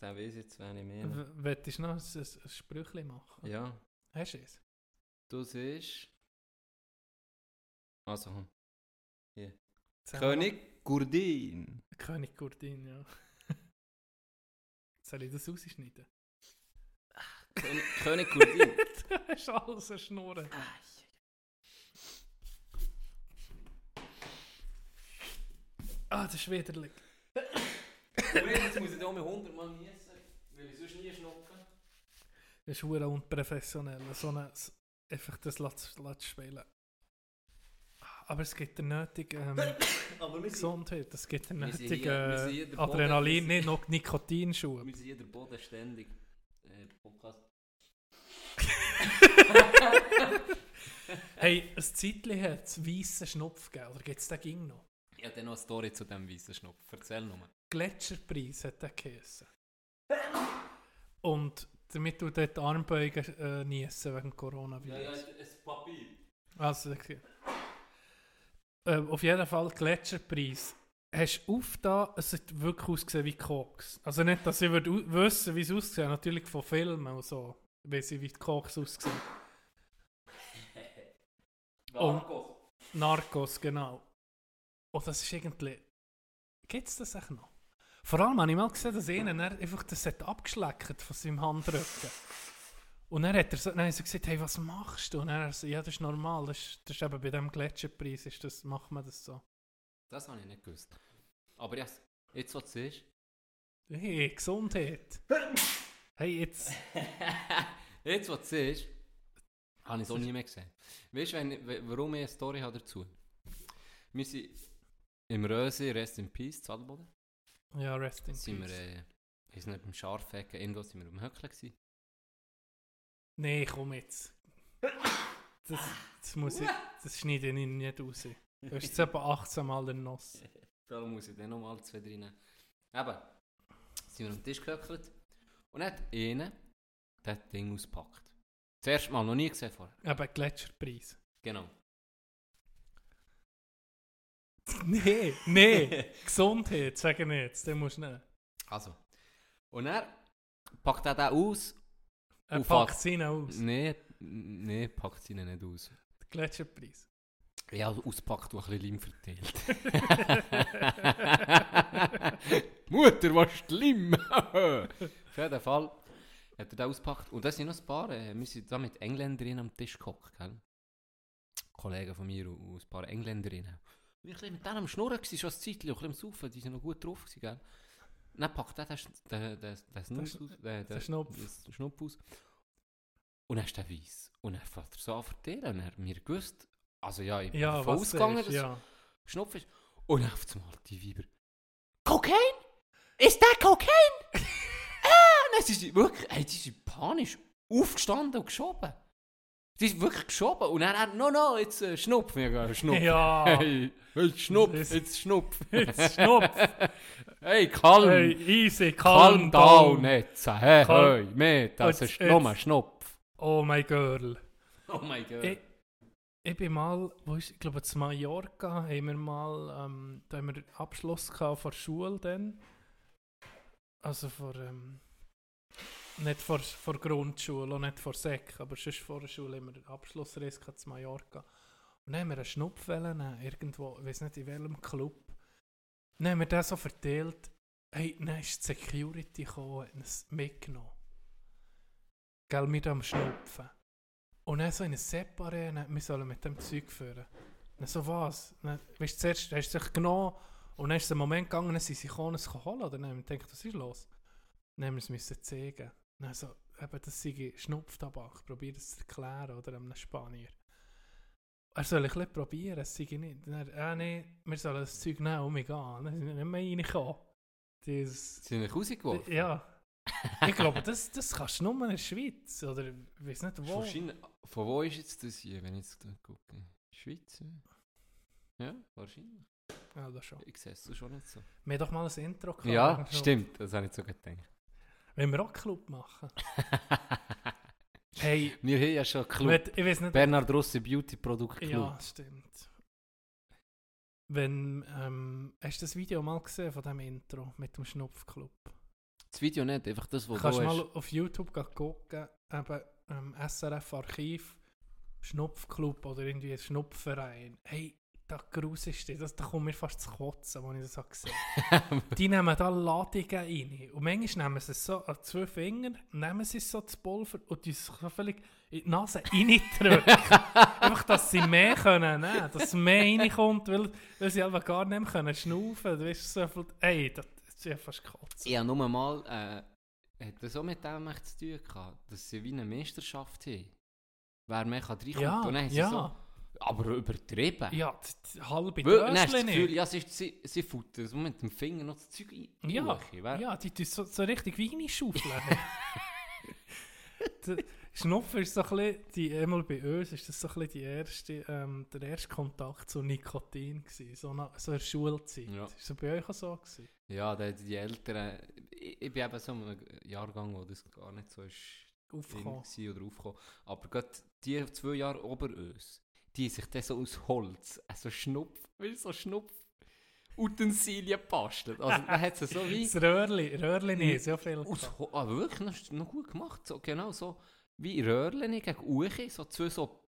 der weiß jetzt, wen ich meine. W- Willst du noch ein, ein, Sprüchchen machen? Ja, Hast du es? du siehst... Also, hm. Zähl König Gurdin. König Gurdin, ja. Soll ich das rausschneiden? König, König Gurdin. du hast alles eine Schnurren. Ah, das ist widerlich. Jetzt muss ich da mit 100 Mal niesen, weil ich sonst nie schnupfen. Das ist hure unprofessionell. So eine, einfach das lässt lässt spielen. Aber es gibt der nötige ähm, Gesundheit, es gibt der Wir sind nötige hier- wir sind hier der äh, Adrenalin, Boden- nicht noch Nikotinschub. wir sind hier der bodenständig äh, Podcast. Hey, ein Zeitchen hat es weissen Schnupf gegeben, oder gibt es den ging noch? Ich habe dann noch eine Story zu diesem weißen Schnupf. Erzähl nochmal. Gletscherpreis hat der geheissen. Und damit du dort Armbeugen äh, niessen wegen Coronavirus. ein Papier. Also, okay. äh, auf jeden Fall Gletscherpreis. Hast du auf da, es hat wirklich ausgesehen wie Koks. Also nicht, dass ich würde wissen, wie es aussieht, natürlich von Filmen und so, weiss ich, wie die Koks aussehen. Narcos. Narcos, genau. Und das ist irgendwie. Gibt es das echt noch? Vor allem habe ich mal gesehen, dass einer einfach das hat abgeschleckt von seinem Handrücken. Und dann hat er, so, dann hat er gesagt, hey, was machst du? Und er so, ja, das ist normal, das ist, das ist eben bei diesem Gletscherpreis, ist das, macht man das so. Das habe ich nicht gewusst. Aber yes, jetzt was du siehst. Hey, Gesundheit. Hey, jetzt. jetzt was du siehst, habe ich so nie mehr gesehen. Weißt du, warum ich eine Story habe dazu? Wir sind im Röse, Rest in Peace, Zadelboden. Ja, rest in Sind wir, peace. äh, wir sind nicht beim Scharfecken, irgendwo sind wir am Höcklen gewesen. Nee, komm jetzt. das, das, muss ich, das schneide ich nicht raus. Du hast jetzt etwa 18 Mal den Nuss. Darum muss ich dann nochmal zwei drin. Eben, sind wir am Tisch gehöckelt und hat einer das Ding ausgepackt. Das erste Mal, noch nie gesehen vorher. Eben Gletscherpreis. Genau. Nee, nee, Gesundheit, sage ich jetzt, den musst du nicht. Also. Und er packt er den aus. Er packt ihn aus. Nee, nee, packt sie ihn nicht aus. Der Gletscherpreis. Ja, auspackt und ein bisschen Leim verteilt. Mutter, was schlimm! Auf jeden Fall hat er den ausgepackt. Und da sind noch ein paar, äh, wir sind da mit Engländerinnen am Tisch gehockt, gell? Kollegen von mir und ein paar Engländerinnen. Ich war mit denen am Schnurren, gewesen, schon ein Zeitchen, ein bisschen am Saufen, die sind noch gut drauf gewesen, gell? Dann packt er den, Schnupf. aus. Und dann ist der weiss. Und dann fängt er so an zu erzählen. Und er mir gewusst, also ja, ich bin Ja, was ausgegangen, ist, dass ja. Schnupf ist. Und dann auf einmal die Weiber. Cocaine? Ist das Cocaine? ah, dann sie wirklich, hey, die sind panisch aufgestanden und geschoben. Die sind wirklich geschoben. Und dann hat no, no, jetzt äh, Schnupf. Ja, ja, Schnupf. Ja. Hey, jetzt Schnupf, jetzt Schnupf. Jetzt Schnupf. hey, calm. Hey, easy, calm calm down down. jetzt. Hey, Calm- hey, mate, das Jetzt- ist nur ein jetzt- Schnupf. Oh my girl. Oh mein Gott. Ich, ich bin mal, wo ist, ich glaube, zu Mallorca haben wir mal, ähm, da haben wir Abschluss gehabt von der Schule dann. Also vor, ähm, nicht vor, vor Grundschule und nicht vor Sek, aber sonst vor der Schule Abschlussreise gehabt zu Mallorca. Und dann haben wir einen Schnupfwelle nehmen, irgendwo, ich weiß nicht in welchem Club. Dann haben wir den so verteilt, hey, dann ist die Security gekommen und uns mitgenommen. Gell, da am Schnupfen. Und dann so in eine Separé, wir sollen mit dem Zeug führen. Dann so was? Dann, weißt du, zuerst hast du sich genommen und dann ist es ein Moment gegangen, dann sind sie gekommen, es holen. Oder dann haben wir gedacht, was ist los? Dann haben wir es müssen zeigen. Dann so, eben, das sei Schnupftabak. Probier das zu erklären, oder einem Spanier. Er soll ein probieren, es sei nicht. Dann, äh, nee, wir sollen das Zeug nehmen und wir gehen. Dann sind nicht mehr reingekommen. Das, Sind wir rausgeworfen? ja. Ich glaube, das, das kannst du nur in der Schweiz. Oder ich weiß nicht wo. Von wo ist jetzt das hier, wenn ich jetzt gucke? Schweiz? Ja, wahrscheinlich. Ja, das schon. Ich sehe es schon nicht so. Wir haben doch mal ein Intro gehabt. Ja, stimmt, das habe ich so gedacht. Wenn wir auch Club machen. hey, Wir haben ja schon Club. mit, ich weiß nicht. Bernhard Rossi Beauty Produkt Club. ja, stimmt. Wenn, ähm, hast du das Video mal gesehen von dem Intro mit dem Schnupfclub? Das Video nicht, einfach das, was Kannst du du hast. mal auf YouTube gucken, eben ähm, SRF Archiv, Schnupfclub oder irgendwie ein Schnupfverein. Hey, da grusest dich, das, da kommt mir fast zu kotzen, als ich das habe gesehen Die nehmen da Ladungen rein. Und manchmal nehmen sie es so an zwei Fingern, nehmen sie es so das Pulver und die so völlig in die Nase reindrücken. Einfach, dass sie mehr können nehmen, dass mehr reinkommt, weil, weil sie einfach gar nicht mehr können schnaufen. Du weißt, so viel, ey, das ist ja fast kotzen. Habe nur mal, äh, hat das auch mit dem echt zu tun gehabt, dass sie wie eine Meisterschaft haben. Wer mehr kann reinkommt. Ja, und dann ja. so, aber übertrieben. Ja, halbe Drösel das Gefühl, nicht. ja, sie, sie, sie futtern so mit dem Finger noch das Zeug ein. Ja, Uch, wer- ja, die tun so, so richtig Wein schaufeln. Schnupfen ist so ein bisschen, die, einmal bei uns ist das so ein bisschen die erste, ähm, der erste Kontakt zu Nikotin gewesen, so, nach, so in der Schulzeit. Ja. Ist das bei euch auch so gewesen? Ja, die, die Älteren. Ich, ich bin eben so in einem Jahrgang, wo das gar nicht so ist. Aufgekommen. oder aufgekommen. Aber gerade die zwei Jahre ober uns, die sich dann so aus Holz, also Schnupf, wie so Schnupf, Utensilien bastelt. Also dann hat es so wie Das Röhrli, Röhrli nicht, so viel. aus ah, wirklich noch, noch gut gemacht. So, genau so wie Röhrchen gegen Uche, so zwei so,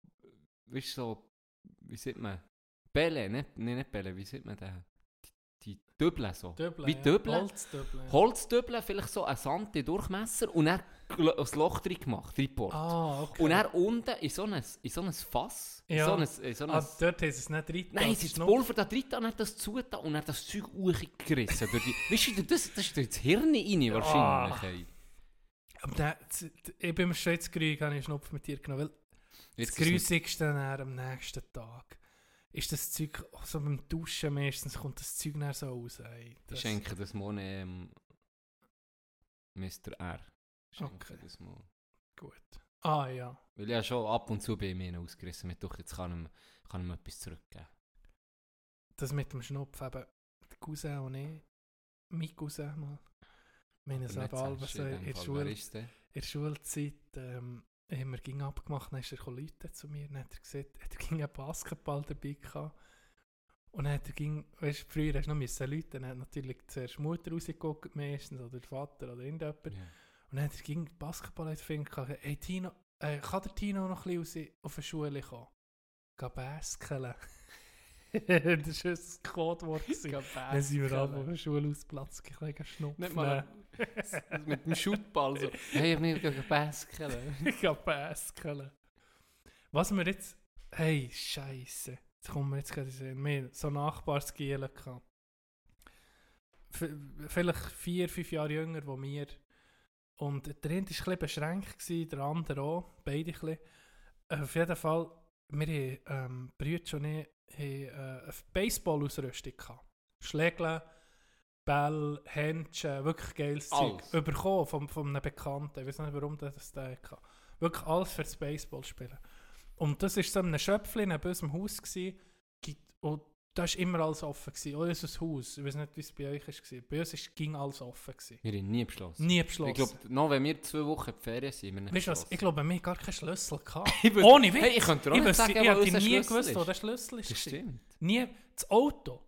weißt, so, wie sieht man, Bälle, nicht, nee, nicht Bälle, wie sieht man den? Die, Döbel so. Döbeln, wie ja. Holzdöbeln. ja. Holzdöbeln, vielleicht so ein Sante Durchmesser und dann ein Loch drin gemacht, reingebohrt. Ah, okay. Und dann unten in so ein, in so ein Fass, Ja. so ein, in so ein, ah, dort haben sie es nicht rein. Nein, sie hat das Pulver da drin und hat das zugetan und hat das Zeug hochgerissen. durch die- Weißt du, das, das ist durch das Hirn rein wahrscheinlich. Ah. ey. Aber der, ich bin mir schon jetzt grün, habe ich Schnupfen mit dir genommen, weil Jetzt das ist es- dann am nächsten Tag ist das Zeug, auch so beim Duschen meistens kommt das Zeug dann so raus. Ey. Ich Das, schenke das mal ähm, Mr. R. Schenke Okay. das mal. Gut. Ah ja. Weil ich habe schon ab und zu bei mir ausgerissen mit doch, jetzt kann ich, ihm- kann ich ihm etwas zurückgeben. Das mit dem Schnupf eben, der Cousin und ich, mein Cousin mal, so du in in. Schule in der Schulzeit ähm, haben wir ging abgemacht, dann ist er Leute zu mir, dann hat er gesagt, hat er ging einen Basketball dabei gehabt. Und dann hat er ging, weißt du, früher hast du noch müssen Leute, dann hat natürlich zuerst die Mutter rausgeguckt meistens, oder der Vater oder irgendjemand. Ja. Und dann hat er in den gehabt, hey Tino, äh, kann der Tino noch ein bisschen raus auf die Schule kommen? Geh baskeln. das war ein Codewort. Dann sind wir alle auf den Schulhausplatz gegangen, schnupfen. Nicht mal mit dem Shootball so. Hey, wir gehen baskeln. Ich kann baskeln. Was wir jetzt. Hey, Scheiße. Jetzt kommen wir jetzt gerade sehen. Wir so Nachbarsgielen gehabt. Vielleicht vier, fünf Jahre jünger als wir. Und der eine war ein bisschen beschränkt, gewesen, der andere auch. Beide ein bisschen. Äh, Auf jeden Fall, wir haben, ähm, Brüder und ich, haben, äh, eine Baseball-Ausrüstung gehabt. Schlägle, Bälle, Händchen, wirklich geiles Zeug. Überkommen von, von einem Bekannten. Ich weiß nicht, warum der das da hatte. Wirklich alles für das Baseball spielen. Und das war so in einem Schöpfchen neben unserem Haus. Gewesen. Und da war immer alles offen. Gewesen. Auch unser Haus. Ich weiß nicht, wie es bei euch war. Bei uns ist, ging alles offen. Gewesen. Wir haben nie beschlossen. Nie beschlossen. Ich glaube, noch wenn wir zwei Wochen in Ferien sind, wir nicht Weißt du was? Ich glaube, wir haben gar keinen Schlüssel gehabt. Ich Ohne Witz. Hey, ich könnte auch nicht wüsste- sagen, ich hätte nie Schlüssel gewusst, ist. wo der Schlüssel ist. Das stimmt. Nie das Auto.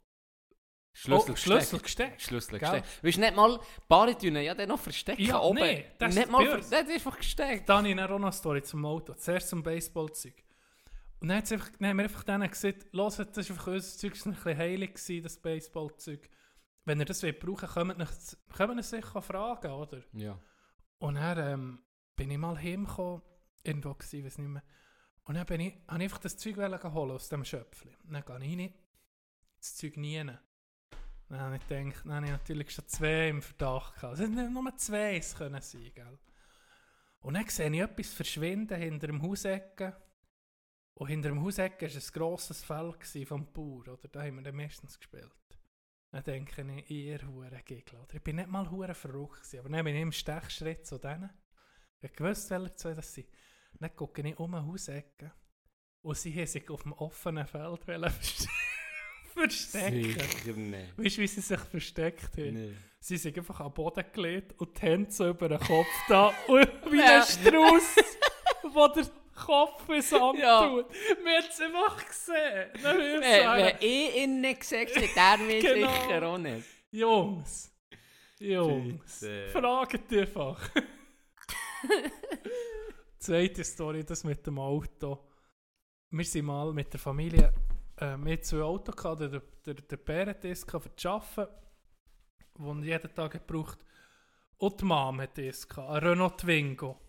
Schlüssel oh, gesteckt. Schlüssel gesteckt. Schlüssel Gell? gesteckt. Weißt du, nicht mal, ihn ja dann noch verstecken Ja, oben. nee, das nicht ist mal, das ist einfach gesteckt. Dann habe ich dann auch noch eine Story zum Auto. Zuerst zum Baseballzeug. Und dann, einfach, dann haben wir einfach denen gesagt, «Hört, das ist einfach unser Zeug, das war ein bisschen heilig, gewesen, das Baseballzeug. Wenn ihr das wollt brauchen wollt, kommt ihr sicher fragen, oder?» Ja. Und dann ähm, bin ich mal heimgekommen, irgendwo gewesen, weiß nicht mehr. Und dann bin ich, habe ich einfach das Zeug holen aus dem Schöpfchen. Dann gehe ich rein, das Zeug nie rein. Dann habe ich gedacht, dann habe ich natürlich schon zwei im Verdacht gehabt. Es hätten nur zwei es können sein, gell? Und dann sehe ich etwas verschwinden hinter dem Hausecken. Und hinter dem Hausecken war ein grosses Feld vom Bauer, oder? Da haben wir dann meistens gespielt. Dann denke ich, ihr Hurengegel, oder? Ich bin nicht mal hure verrückt gewesen, aber dann bin ich im Stechschritt zu denen. Ich wusste, welche zwei das sind. Dann gucke ich um eine Hausecke und sie haben sich auf dem offenen Feld verstecken. Sicher nicht. Weißt du, wie sie sich versteckt haben? Nee. Sie sind einfach am Boden gelegt und die Hände so über den Kopf da und wie ein Strauß, wo der Kopf ins Sand Ja. tut. Wir haben es einfach gesehen. Wenn, wenn ich ihn nicht gesagt hätte, der mir Genau. sicher auch nicht. Jungs, Jungs, Bitte. fragt einfach. Zweite Story, das mit dem Auto. Wir sind mal mit der Familie, äh, wir zwei Autos, gehabt, der, der, der Bärendisk für das Arbeiten, den jeden Tag gebraucht Und die Mom hat das gehabt, ein Renault Twingo.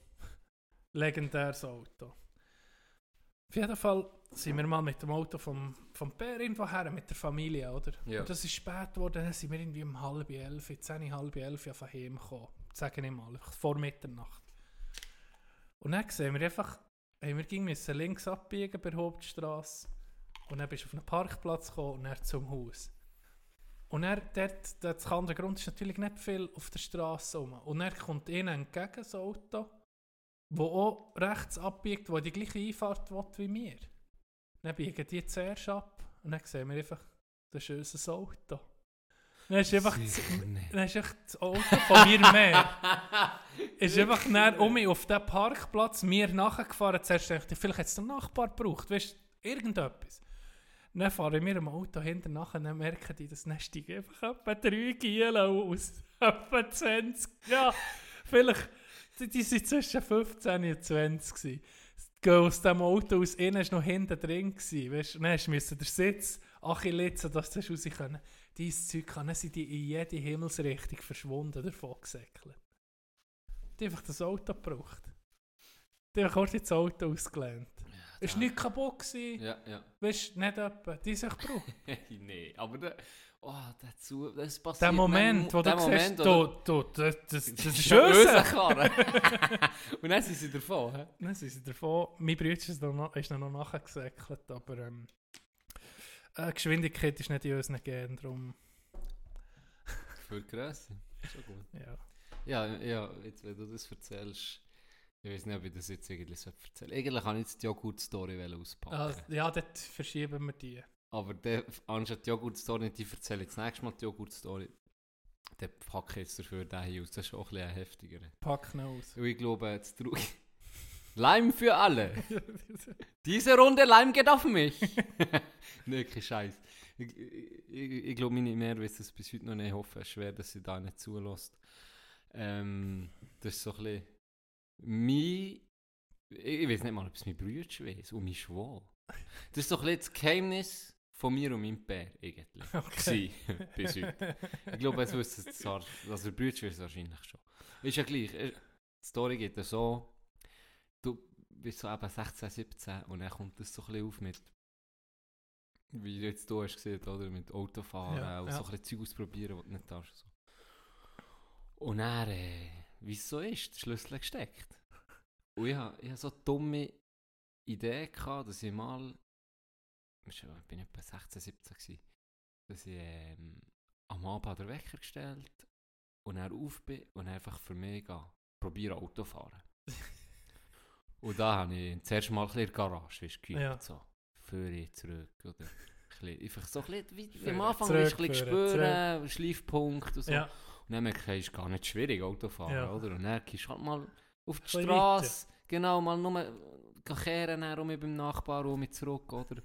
Legendäres Auto. Auf jeden Fall sind wir mal mit dem Auto vom, vom Bär irgendwo her, mit der Familie, oder? Ja. Und das ist spät geworden, dann sind wir irgendwie um halb elf, zehn, halb elf auf Heim gekommen. Sagen ich mal, vor Mitternacht. Und dann sehen wir einfach, hey, wir gingen müssen links abbiegen bei der Hauptstrasse. Und dann bist du auf einen Parkplatz gekommen und dann zum Haus. Und dann, dort, der Grund ist natürlich nicht viel auf der Straße rum. Und dann kommt ihnen entgegen das Auto, wo auch rechts abbiegt, wo die gleiche Einfahrt will wie wir. Dann biegen die zuerst ab und dann sehen wir einfach, das ist unser Auto. Dann ist einfach, das, dann ist einfach das Auto von mir mehr. ist einfach dann um mich auf den Parkplatz mir nachgefahren. Zuerst dachte ich, vielleicht hat es der Nachbar gebraucht, weißt du, irgendetwas. Dann fahren wir im Auto hinter nachher, dann merken die, dass dann steigen einfach etwa drei Gielen aus. etwa 20. Ja, vielleicht, die, die sind zwischen 15 und 20 gewesen. Gehen aus dem Auto aus, innen war noch hinten drin. Gewesen, weißt, du. dann müssen den Sitz achillitzen, dass du raus können. Dieses Zeug kann, dann sind die in jede Himmelsrichtung verschwunden, davon gesäckelt. Die haben einfach das Auto gebraucht. Die haben kurz das Auto ausgelernt. Es war nicht kaputt. Gewesen. Ja, ja. Weißt du, nicht etwa. Die echt gebraucht. nee, aber der, oh, dazu, das passiert. Der Moment, wo du der siehst, Moment, du, oder- du, das, das, das ist ist eine Öse. Karre. Und dann sind sie davon. hä? Dann sind sie davon. Mein Bruder ist noch, ist noch nachher gesäckelt, aber ähm, äh, Geschwindigkeit ist nicht in unseren Genen, darum, Für Größe. Schon gut. ja. Ja, ja, jetzt, wenn du das erzählst, Ich weiß nicht, ob ich das jetzt eigentlich so erzählen Eigentlich kann ich jetzt die Joghurt-Story auspacken. Ah, ja, dort verschieben wir die. Aber der, anstatt die Joghurt-Story, die erzähle ich das nächste Mal die Joghurt-Story. Den packe ich jetzt dafür den hier aus. Das ist auch ein bisschen heftiger. Pack noch aus. Und ich glaube, jetzt trau Leim für alle. Diese Runde Leim geht auf mich. nee, kein Scheiß. Ich, ich, ich, glaube, meine mehr wissen es bis heute noch nicht. Ich hoffe, es ist schwer, dass sie da nicht zulässt. Ähm, das ist so ein bisschen mein... Ich, weiß nicht mal, ob es mein Bruder weiß und mein Schwau. Das ist so ein bisschen das Geheimnis von mir und meinem Bär, eigentlich. Okay. Gewesen, bis heute. Ich glaube, jetzt wissen es zwar, der Bruder weiß es wahrscheinlich schon. Ist ja gleich. äh, Die Story geht ja so, du bist so eben 16, 17 und dann kommt das so ein bisschen auf mit, wie du jetzt du hast gesehen, oder? Mit Autofahren Ja, und ja. so ein bisschen Zeug ausprobieren, was du nicht hast. So. Und dann, äh, wie es so ist, der Schlüssel gesteckt. Und ich hatte ich hab so dumme Idee, gehabt, dass ich mal, ich bin etwa 16, 17 gewesen, dass ich ähm, am Abend den Wecker gestellt und dann auf bin und einfach für mich gehe, probiere Auto fahren. und da habe ich zuerst mal ein bisschen in der Garage, weißt geübt, Ja. so, Führer zurück oder bisschen, einfach so ein bisschen, wie, wie am Anfang, zurück, ein bisschen spüren, Schleifpunkt und so. Ja, Und dann merke ich, es ist gar nicht schwierig, Auto fahren, Ja. oder? Und dann gehst du halt mal auf die Straße, genau, mal nur kehren, um beim Nachbar um mich zurück, oder?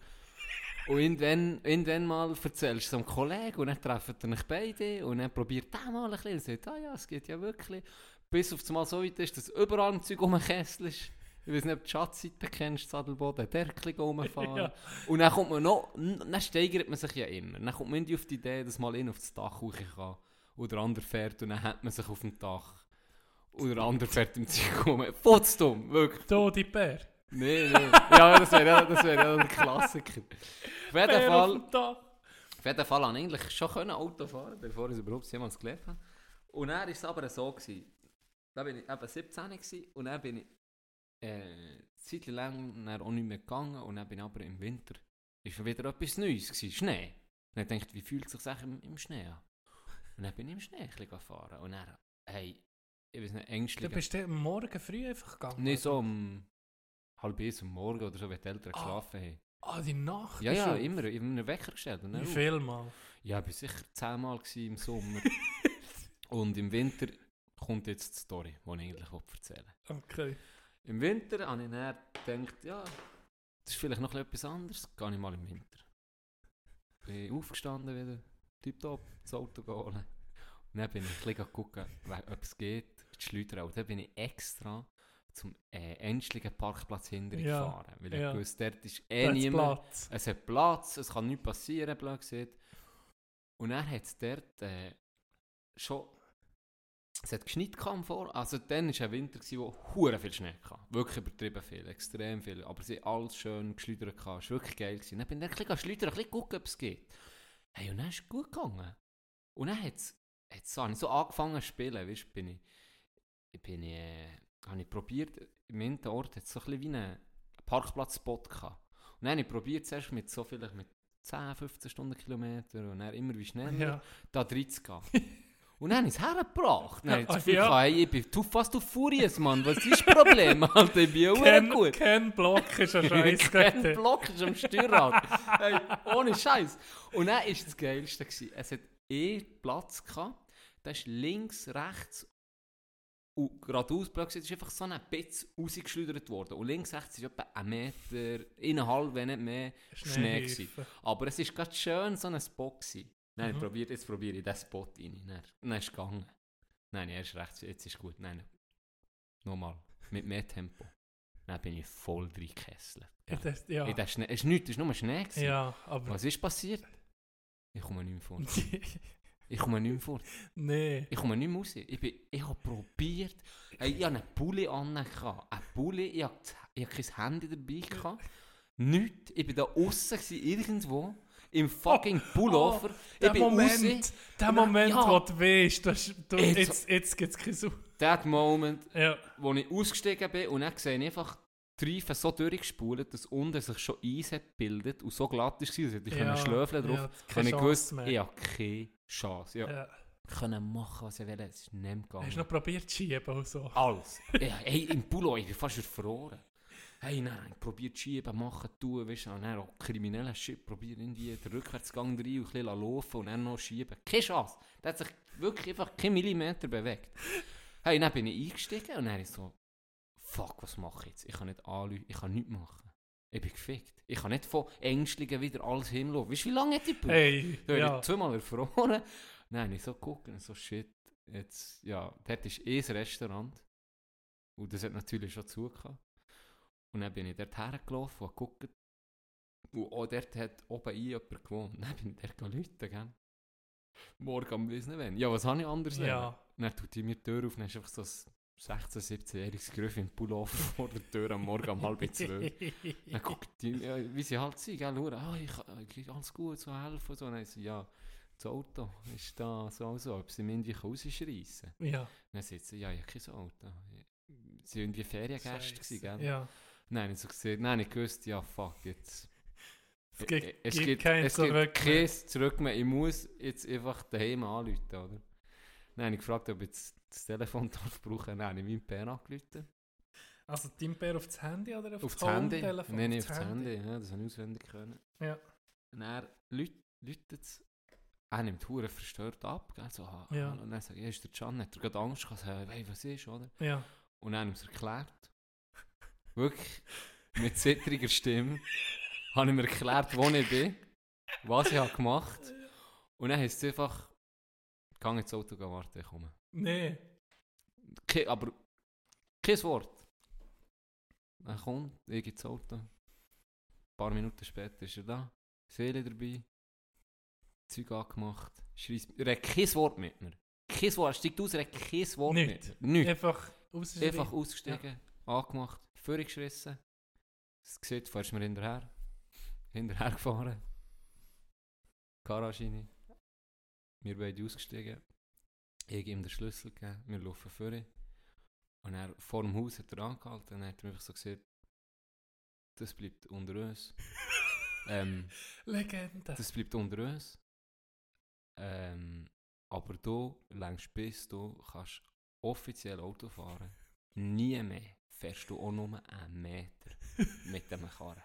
Und irgendwann, irgendwann mal erzählst du es einem Kollegen und dann treffen ihr euch beide und dann probiert der mal ein bisschen und sagt, ah ja, es geht ja wirklich. Bis auf das Mal so weit ist, dass überall im Zeug um den Kessel ist. Ich weiß nicht, ob du die Schatzseite kennst, Sadelboden, Därkling rumfahren. Ja. Und dann kommt man noch, dann steigert man sich ja immer. Dann kommt man irgendwie auf die Idee, dass mal in auf das Dach hoch kann. Oder der andere fährt und dann hat man sich auf dem Dach. Oder der andere fährt im Zeug rum. Potsdam, wirklich. da die Bär. Nee, nee. Ja, das wäre ja, das wär ja ein Klassiker. Auf jeden Bär Fall, auf jeden Fall ich eigentlich schon können Auto fahren, bevor ich es überhaupt jemals gelernt habe. Und dann war es aber so, gewesen, da bin ich eben 17 gewesen, und dann bin ich äh, eine Zeit lang auch nicht mehr gegangen und dann bin ich aber im Winter, ist schon wieder etwas Neues gewesen, Schnee. Und dann dachte ich, wie fühlt sich das im, im Schnee an? Und dann bin ich im Schnee ein bisschen gefahren und dann, hey, ich weiß nicht, Du ängstlich. bist am Morgen früh einfach gegangen. Nicht so um halb eins am Morgen oder so, wenn die Eltern Ah. geschlafen haben. Ah, die Nacht. Ja, ja, du- immer. Ich habe einen Wecker gestellt. Wie viel Mal? Ja, ich war sicher zehnmal im Sommer. und im Winter kommt jetzt die Story, die ich eigentlich erzählen. Okay. Im Winter habe ich dann gedacht, ja, das ist vielleicht noch etwas anderes. Gehe ich mal im Winter. Bin aufgestanden wieder, tipptopp, das Auto holen. Und dann bin ich ein bisschen gucken, ob es geht, die Schleudern. Und dann bin ich extra zum äh, endlichen Parkplatz hinter Ja, gefahren. Weil ja. ich wusste, dort ist eh hat's niemand. Platz. Es hat Platz, es kann nichts passieren, blöd gesagt. Und er hat es dort äh, schon. Es hat geschneit kam vor. Also dann war ein Winter, wo hure viel Schnee hatte. Wirklich übertrieben viel, extrem viel. Aber sie alles schön geschleudert. Es war wirklich geil. Gewesen. Dann bin ich ein bisschen schleudern, ein bisschen gucken, ob es geht. Hey, und dann ist es gut gegangen. Und dann hat es so, ich so angefangen zu spielen. Weißt, bin ich, ich bin ich, äh, habe ich probiert, im Ort hat es so ein bisschen wie einen Parkplatz-Spot gehabt. Und dann habe ich probiert, zuerst mit so vielleicht mit 10, 15 Stundenkilometer und dann immer wie schneller Ja. da reinzugehen. Und dann habe ich es hergebracht. Dann habe ich Gefühl, ja. hey, ich bin tu fast auf Furious, Mann. Was ist das Problem? Alter, ich bin ja Kein, gut. kein Block ist ein Scheiß. Kein Block ist am Steuerrad. hey, ohne Scheiß. Und dann war das Geilste. Gewesen. Es hat eh Platz gehabt. Da ist links, rechts und geradeaus, blöd gesagt, ist einfach so ein bisschen rausgeschleudert worden. Und links, rechts ist etwa ein Meter, eineinhalb, wenn nicht mehr, Schnee gewesen. Aber es war gerade schön so ein Spot. Gewesen. Nein, Mhm. probiert, jetzt probiere ich diesen Spot rein. Dann, dann ist es gegangen. Nein, erst rechts, jetzt ist gut. Nein, nochmal, mit mehr Tempo. Dann bin ich voll reingekesselt. Ja, das, ja. Es ist nichts, das war nur Schnee. gewesen. ja, aber. Was ist passiert? Ich komme nicht mehr fort. Ich komme nicht mehr fort. nee. Ich komme nicht mehr raus. Ich, bin, ich habe probiert. Hey, ich hatte einen Pulli an. Einen Pulli, ich hatte, ich hatte kein Handy dabei. Gehabt. Nichts. Ich war da gewesen, irgendwo. Im fucking Pullover. ich Der bin Moment, raus. der Moment, ja. wo du weißt, du, Jetzt- jetzt, jetzt gibt es keine Sau. That moment, Ja. wo ich ausgestiegen bin und dann sehe ich einfach die Reifen so durchgespult, dass unten sich schon Eis hat gebildet und so glatt war, dass ich Ja, Schlöfeln drauf ja, keine ich gewusst, mehr. ich habe keine Chance. Ja. Ja. können machen, was ich will. Es ist nicht gegangen. Hast du noch probiert zu schieben und so? Alles. ja, hey, im Pulo, ich bin fast verfroren. Hey, nein, ich probiert schieben, machen, tun, weißt du, und dann auch kriminellen Shit, probiert irgendwie den Rückwärtsgang rein und ein bisschen laufen und dann noch schieben. Keine Chance. Der hat sich wirklich einfach keinen Millimeter bewegt. Hey, dann bin ich eingestiegen und dann ist so, fuck, was mache ich jetzt? Ich kann nicht anrufen, ich kann nichts machen. Ich bin gefickt. Ich kann nicht von Ängstlingen wieder alles hinlaufen. Weißt du, wie lange hat die gebraucht? Hey, Da ja. ich zweimal erfroren. Nein, ich so gucken, so shit. Jetzt, ja, dort ist eh ein Restaurant. Und das hat natürlich schon zugehört. Und dann bin ich dort hergelaufen und geguckt. Und auch dort hat oben ein jemand gewohnt. Dann bin ich dort gelitten, gell? Morgen am Wissen wenn. Ja, was habe ich anders Ja. Dann tut die mir die Tür auf, dann ist einfach so ein 16-, 17-jähriges Griff im Pullover vor der Tür am Morgen um halb zwölf. Dann guckt die, ja, wie sie halt sind, gell, schauen, ah, ich, ich, alles gut, so helfen und so. Und dann so, ja, das Auto ist da so so, ob sie mich irgendwie rausschreissen können. ja. Dann sagt sie, ja, ich habe kein Auto. Sie waren irgendwie Feriengäste, gewesen, gell? Ja. Nein, ich so gesehen, nein, ich gewusst, ja, fuck, jetzt. Es gibt, Äh, es gibt gibt, kein es Zurück gibt mehr. Zurück mehr. Ich muss jetzt einfach daheim anrufen, oder? Habe ich gefragt, ob jetzt das Telefon darf brauchen. Dann habe ich meinen Pär angerufen. Also Timper auf das Handy oder auf, Auf das Handy? Home-Telefon? Nein, nicht auf das Handy. Ja, das habe ich auswendig können. Ja. Und dann läutet es. Er nimmt Huren verstört ab. Gell? So, ah, Ja. Und dann sagt er, ja, ist der Can, hat er gerade Angst gehabt, so, hey, was ist, oder? Ja. Und dann haben es erklärt. Wirklich, mit zittriger Stimme, habe ich mir erklärt, wo ich bin, was ich habe gemacht. Und dann heisst es einfach, geh ins Auto warten, ich komme. Nee. Ke aber kein Wort. Er kommt, ich ins Auto. Ein paar Minuten später ist er da, Seele dabei, Zeug angemacht, schreist, er hat kein Wort mit mir. Kein Wort, er steigt aus, er hat kein Wort Nicht. mit mir. Nichts. Einfach rausschreien. Einfach ausgestiegen, angemacht, vorgeschrissen. Es sieht, fährst du mir hinterher. Hinterher gefahren. Garage rein. Wir beide ausgestiegen. Ich ihm den Schlüssel gegeben, wir laufen vor. Und er vor dem Haus hat er angehalten und hat er einfach so gesagt, das bleibt unter uns. ähm, Legende. das bleibt unter uns. Ähm, aber du längst bis du kannst offiziell Auto fahren. Nie mehr fährst du auch nur einen Meter mit dem Karren.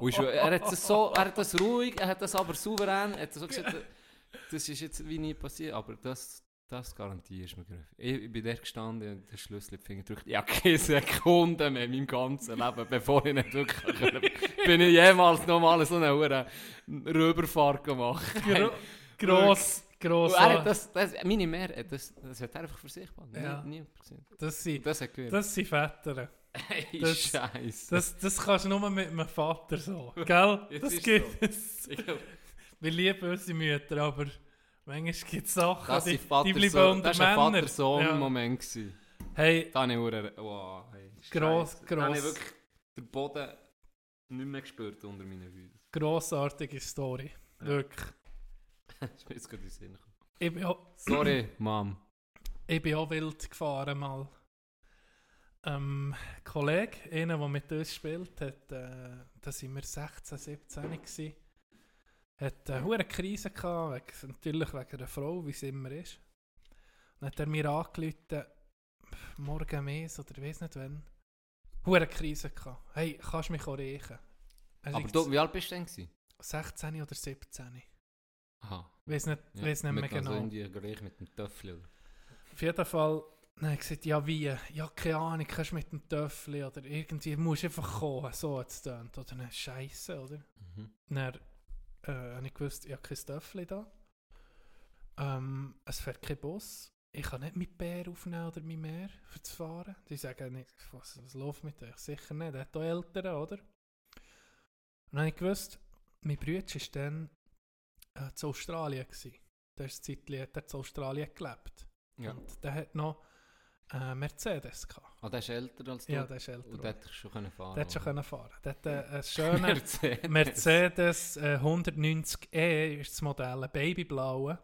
Und er hat das so, er hat das ruhig, er hat das aber souverän, er hat so gesagt, das ist jetzt wie nie passiert, aber das, das garantierst du mir. Griff. Ich, ich bin dort gestanden und den Schlüssel in Finger gedrückt. Ja, keine Sekunde mehr in meinem ganzen Leben, bevor ich nicht wirklich können, bin ich jemals nochmal so eine Hure Rüberfahrt gemacht. Gro gross, gross. Er das, das, meine Mehr, das, das hat er einfach für sich behalten. Ja. Nie, niemand gesehen. Das sind, Das hat gewirkt. das sind Väter. Hey, das- Scheiße. Das, das kannst du nur mit einem Vater so. Gell? Jetzt Das gibt es. Ich Wir lieben unsere Mütter, aber manchmal gibt es Sachen, das die, die bleiben Vater-Sohn- unter das war ein. Vater-Sohn-Moment. gewesen. Hey, Da habe ich hure- wow, hey, Gross, Scheisse. Da habe ich gross. wirklich den Boden nicht mehr gespürt unter meinen Füßen. grossartige Story. Ja. Wirklich. Ist mir jetzt gerade in den Sinn gekommen. Ich bin, auch, Sorry, Mom. ich bin auch wild gefahren mal. Ähm, Kollege, einer, der mit uns spielt, hat, äh, da sind wir 16, 17 gewesen, hat eine hohe Krise gehabt, natürlich wegen der Frau, wie es immer ist. Dann hat er mir angerufen, morgen mehr oder ich weiß nicht wann, hohe Krise gehabt. Hey, kannst du mich auch riechen? Er Aber sagt, du, wie alt bist du denn? gewesen? 16 oder 17. Aha. Weiß nicht, Ja, weiss nicht mehr also genau. irgendwie gleich mit dem Töffel. Auf jeden Fall, dann ich gesagt, ja wie? Ja, keine Ahnung, kannst du mit dem Töffel oder irgendwie, musst einfach kommen, so hat es tönt. Oder eine Scheiße, oder? Mhm. Dann äh, habe ich gewusst, ich habe kein Töffel da. Ähm, es fährt kein Bus. Ich kann nicht mit Bär aufnehmen oder mit Meer für zu fahren. Die sagen nicht, was, was läuft mit euch? Sicher nicht, er hat auch Eltern, oder? Und dann habe ich gewusst, mein Bruder war dann äh, zu Australien. Gewesen. Der ist eine Zeit hat er zu Australien gelebt. Ja. Und der hat noch äh, Mercedes gehabt. Ah, der ist älter als du? Ja, der ist älter. Und der hätte schon können fahren der hat schon können fahren. Der hat äh, einen schönen Mercedes. Mercedes äh, 190e ist das Modell, ein babyblaue.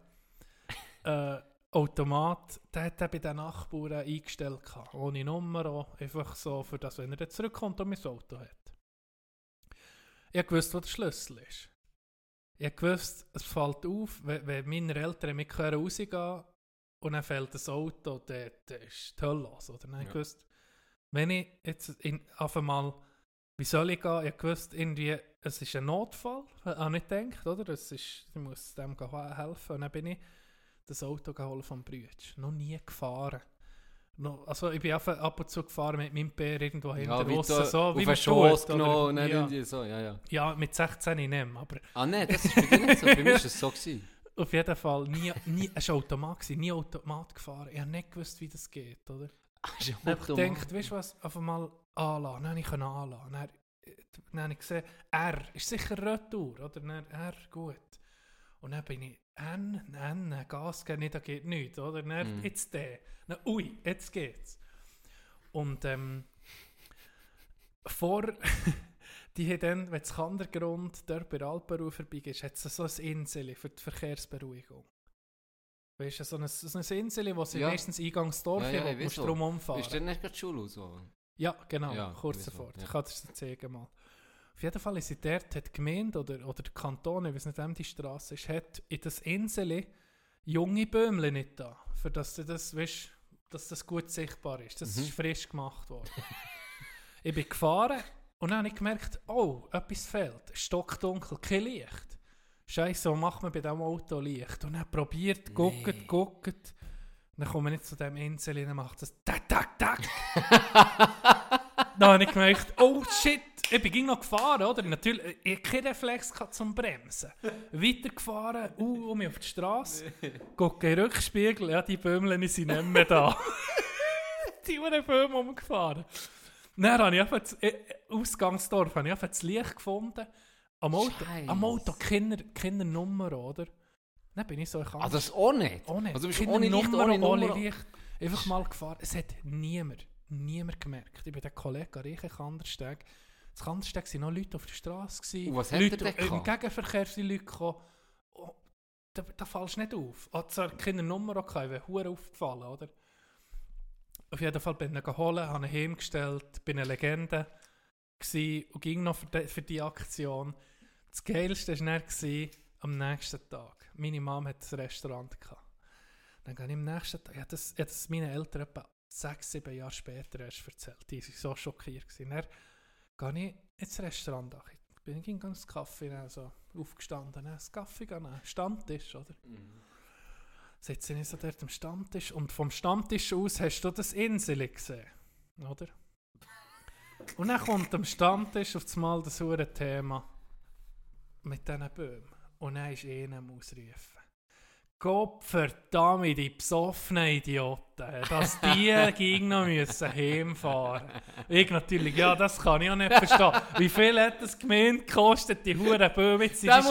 äh, Automat, der hat er bei den Nachbarn eingestellt gehabt, ohne Nummer, auch, einfach so, für das, wenn er dann zurückkommt und mein Auto hat. Ich wusste, wo der Schlüssel ist. ich wusste, es fällt auf, wenn, wenn meine Eltern mit rausgehen und dann fällt das Auto, dann, dann ist die Hölle los. Oder? Dann habe ich Ja. gewusst, wenn ich jetzt in, auf einmal, wie soll ich gehen? Ich gewusst, irgendwie, es ist ein Notfall, habe ich gedacht, oder? Es ist, ich muss dem helfen. Und dann bin ich das Auto geholt vom Brütsch. Noch nie gefahren. Noch, also ich bin ab und zu gefahren mit meinem Bär irgendwo hinter Ja, du so wie man oder? genommen ja. so, ja, ja. ja, mit 16 nicht mehr, aber Ah nein, das ist bei dir nicht so, bei mir war es so. Gewesen. Auf jeden Fall nie, nie, es war Automat, gewesen, nie Automat gefahren. Ich habe nicht gewusst, wie das geht, oder? Habe ich Automat. gedacht, weißt du was, auf einmal anlassen. Dann habe ich anlassen. Dann, dann habe ich gesehen, R ist sicher Retour, oder? Dann R, gut. Und dann bin ich N, N, Gas geben, nee, da geht nichts, oder? Dann Mhm. jetzt der. Dann, ui, jetzt geht's. Und ähm, vor, die haben dann, wenn das Kandergrund dort bei der Alpenruhe vorbeigehst, hat es so ein Insel für die Verkehrsberuhigung. Weißt du, so ein, so ein Insel, wo sie Ja. meistens Eingangsdorf Ja, ja, ja, wo musst weiss drum umfahren. Ist dann nicht gerade die Schule? So? Ja, genau, Ja, kurz davor. ja. Ich kann dir das zeigen mal. Auf jeden Fall ist sie dort, hat die Gemeinde oder, oder der Kanton, ich weiß nicht, wem die Straße ist, hat in das Insel junge Bäumchen nicht da, für dass du das, weißt, dass das gut sichtbar ist. Das Mhm. ist frisch gemacht worden. ich bin gefahren und dann habe ich gemerkt, oh, etwas fehlt. Stockdunkel, kein Licht. Scheiße, was macht man bei diesem Auto Licht? Und dann probiert, guckt, Nee. guckt. Dann komme ich nicht zu dem Insel und macht es tak, tak, tak. Dann habe ich gemerkt, oh shit, ich bin noch gefahren, oder? Natürlich, ich hatte keinen Reflex zum Bremsen. Weitergefahren, uh, um mich auf die Straße, gucke in den Rückspiegel, ja, die Bömlen sind nicht mehr da. die waren Böhmen umgefahren. Dann habe ich einfach das äh, Ausgangsdorf, habe ich einfach das Licht gefunden. Am Auto, am Auto keine, keine Nummer, oder? Dann bin ich so, ich kann Ah, das auch nicht? ohne, Also bist ohne Licht, Nummer, ohne? Licht. Einfach mal gefahren. Es hat niemand, niemand gemerkt. Ich bin der Kollege Reiche Kandersteg. Das Kandersteg waren noch Leute auf der Straße. Und was hat Leute, er denn Im gehabt? Gegenverkehr sind Leute gekommen. Oh, da, da fallst du nicht auf. Hat zwar keine Nummer ich wäre hure aufgefallen, oder? Auf jeden Fall bin ich ihn geholt, habe ihn heimgestellt, bin eine Legende gewesen und ging noch für die, für die Aktion. Das Geilste war dann am nächsten Tag. Meine Mom hat ein Restaurant gehabt. Dann gehe ich am nächsten Tag, ich habe das, ich das meinen Eltern etwa sechs, sieben Jahre später erst erzählt. Die waren so schockiert. Gewesen. Dann gehe ich ins Restaurant. Ich bin ging ganz Kaffee nehmen, so aufgestanden, das Kaffee nehmen, Stammtisch, oder? Sitze ich so dort am Stammtisch und vom Stammtisch aus hast du das Insel gesehen, oder? Und dann kommt am Stammtisch auf Mal das hure Thema mit diesen Böhmen. Und dann ist einer am Ausrufen. Gott verdammt, die besoffenen Idioten, dass die gegen noch müssen heimfahren. Ich natürlich, ja, das kann ich auch nicht verstehen. Wie viel hat das Gemeinde gekostet, die Huren Böhmen, jetzt sind Da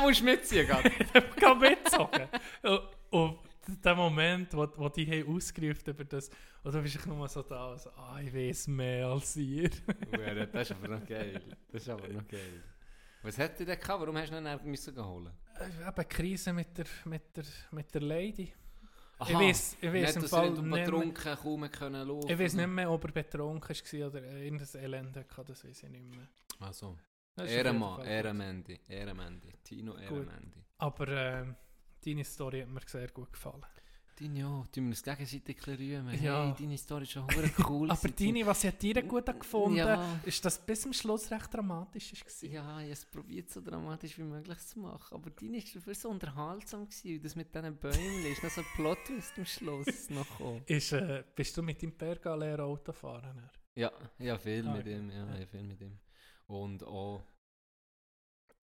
musst, du mitziehen, gerade. ich kann mitzogen. und, der Moment, wo, wo die haben ausgerufen über das, und da bist ich nur so da, so, ah, ich weiß mehr als ihr. Das ist aber noch geil. Das ist aber noch geil. Was hätte der gehabt? Warum hast du ihn dann müssen holen? Äh, Eben Krise mit der, mit der, mit der Lady. Aha, Ich weiss- ich weiss nicht, im Fall nicht betrunken kaum können laufen. Ich weiß nicht mehr, ob er betrunken war oder äh, irgendein Elend hatte, das weiß ich nicht mehr. Also, jeden Ehrenmann, Ehrenmendi, Ehrenmendi, Tino Ehrenmendi. Aber ähm, deine Story hat mir sehr gut gefallen. Deine ja, tun wir uns gegenseitig rühmen. Ja. Hey, deine Story ist schon cool. Aber deine, was hat dir gut gefunden, Ja. ist, dass bis zum Schluss recht dramatisch war. Ja, ich habe es probiert, so dramatisch wie möglich zu machen. Aber deine war dafür so unterhaltsam. Gewesen. Und Das mit diesen Bäumen ist noch so ein Plot-Twist am Schluss noch gekommen. Ist, äh, bist du mit deinem Perga leer Auto fahren? dann? Ja, ja, viel Ah, mit ja. ihm. Ja, Ja. ja. viel mit ihm. Und auch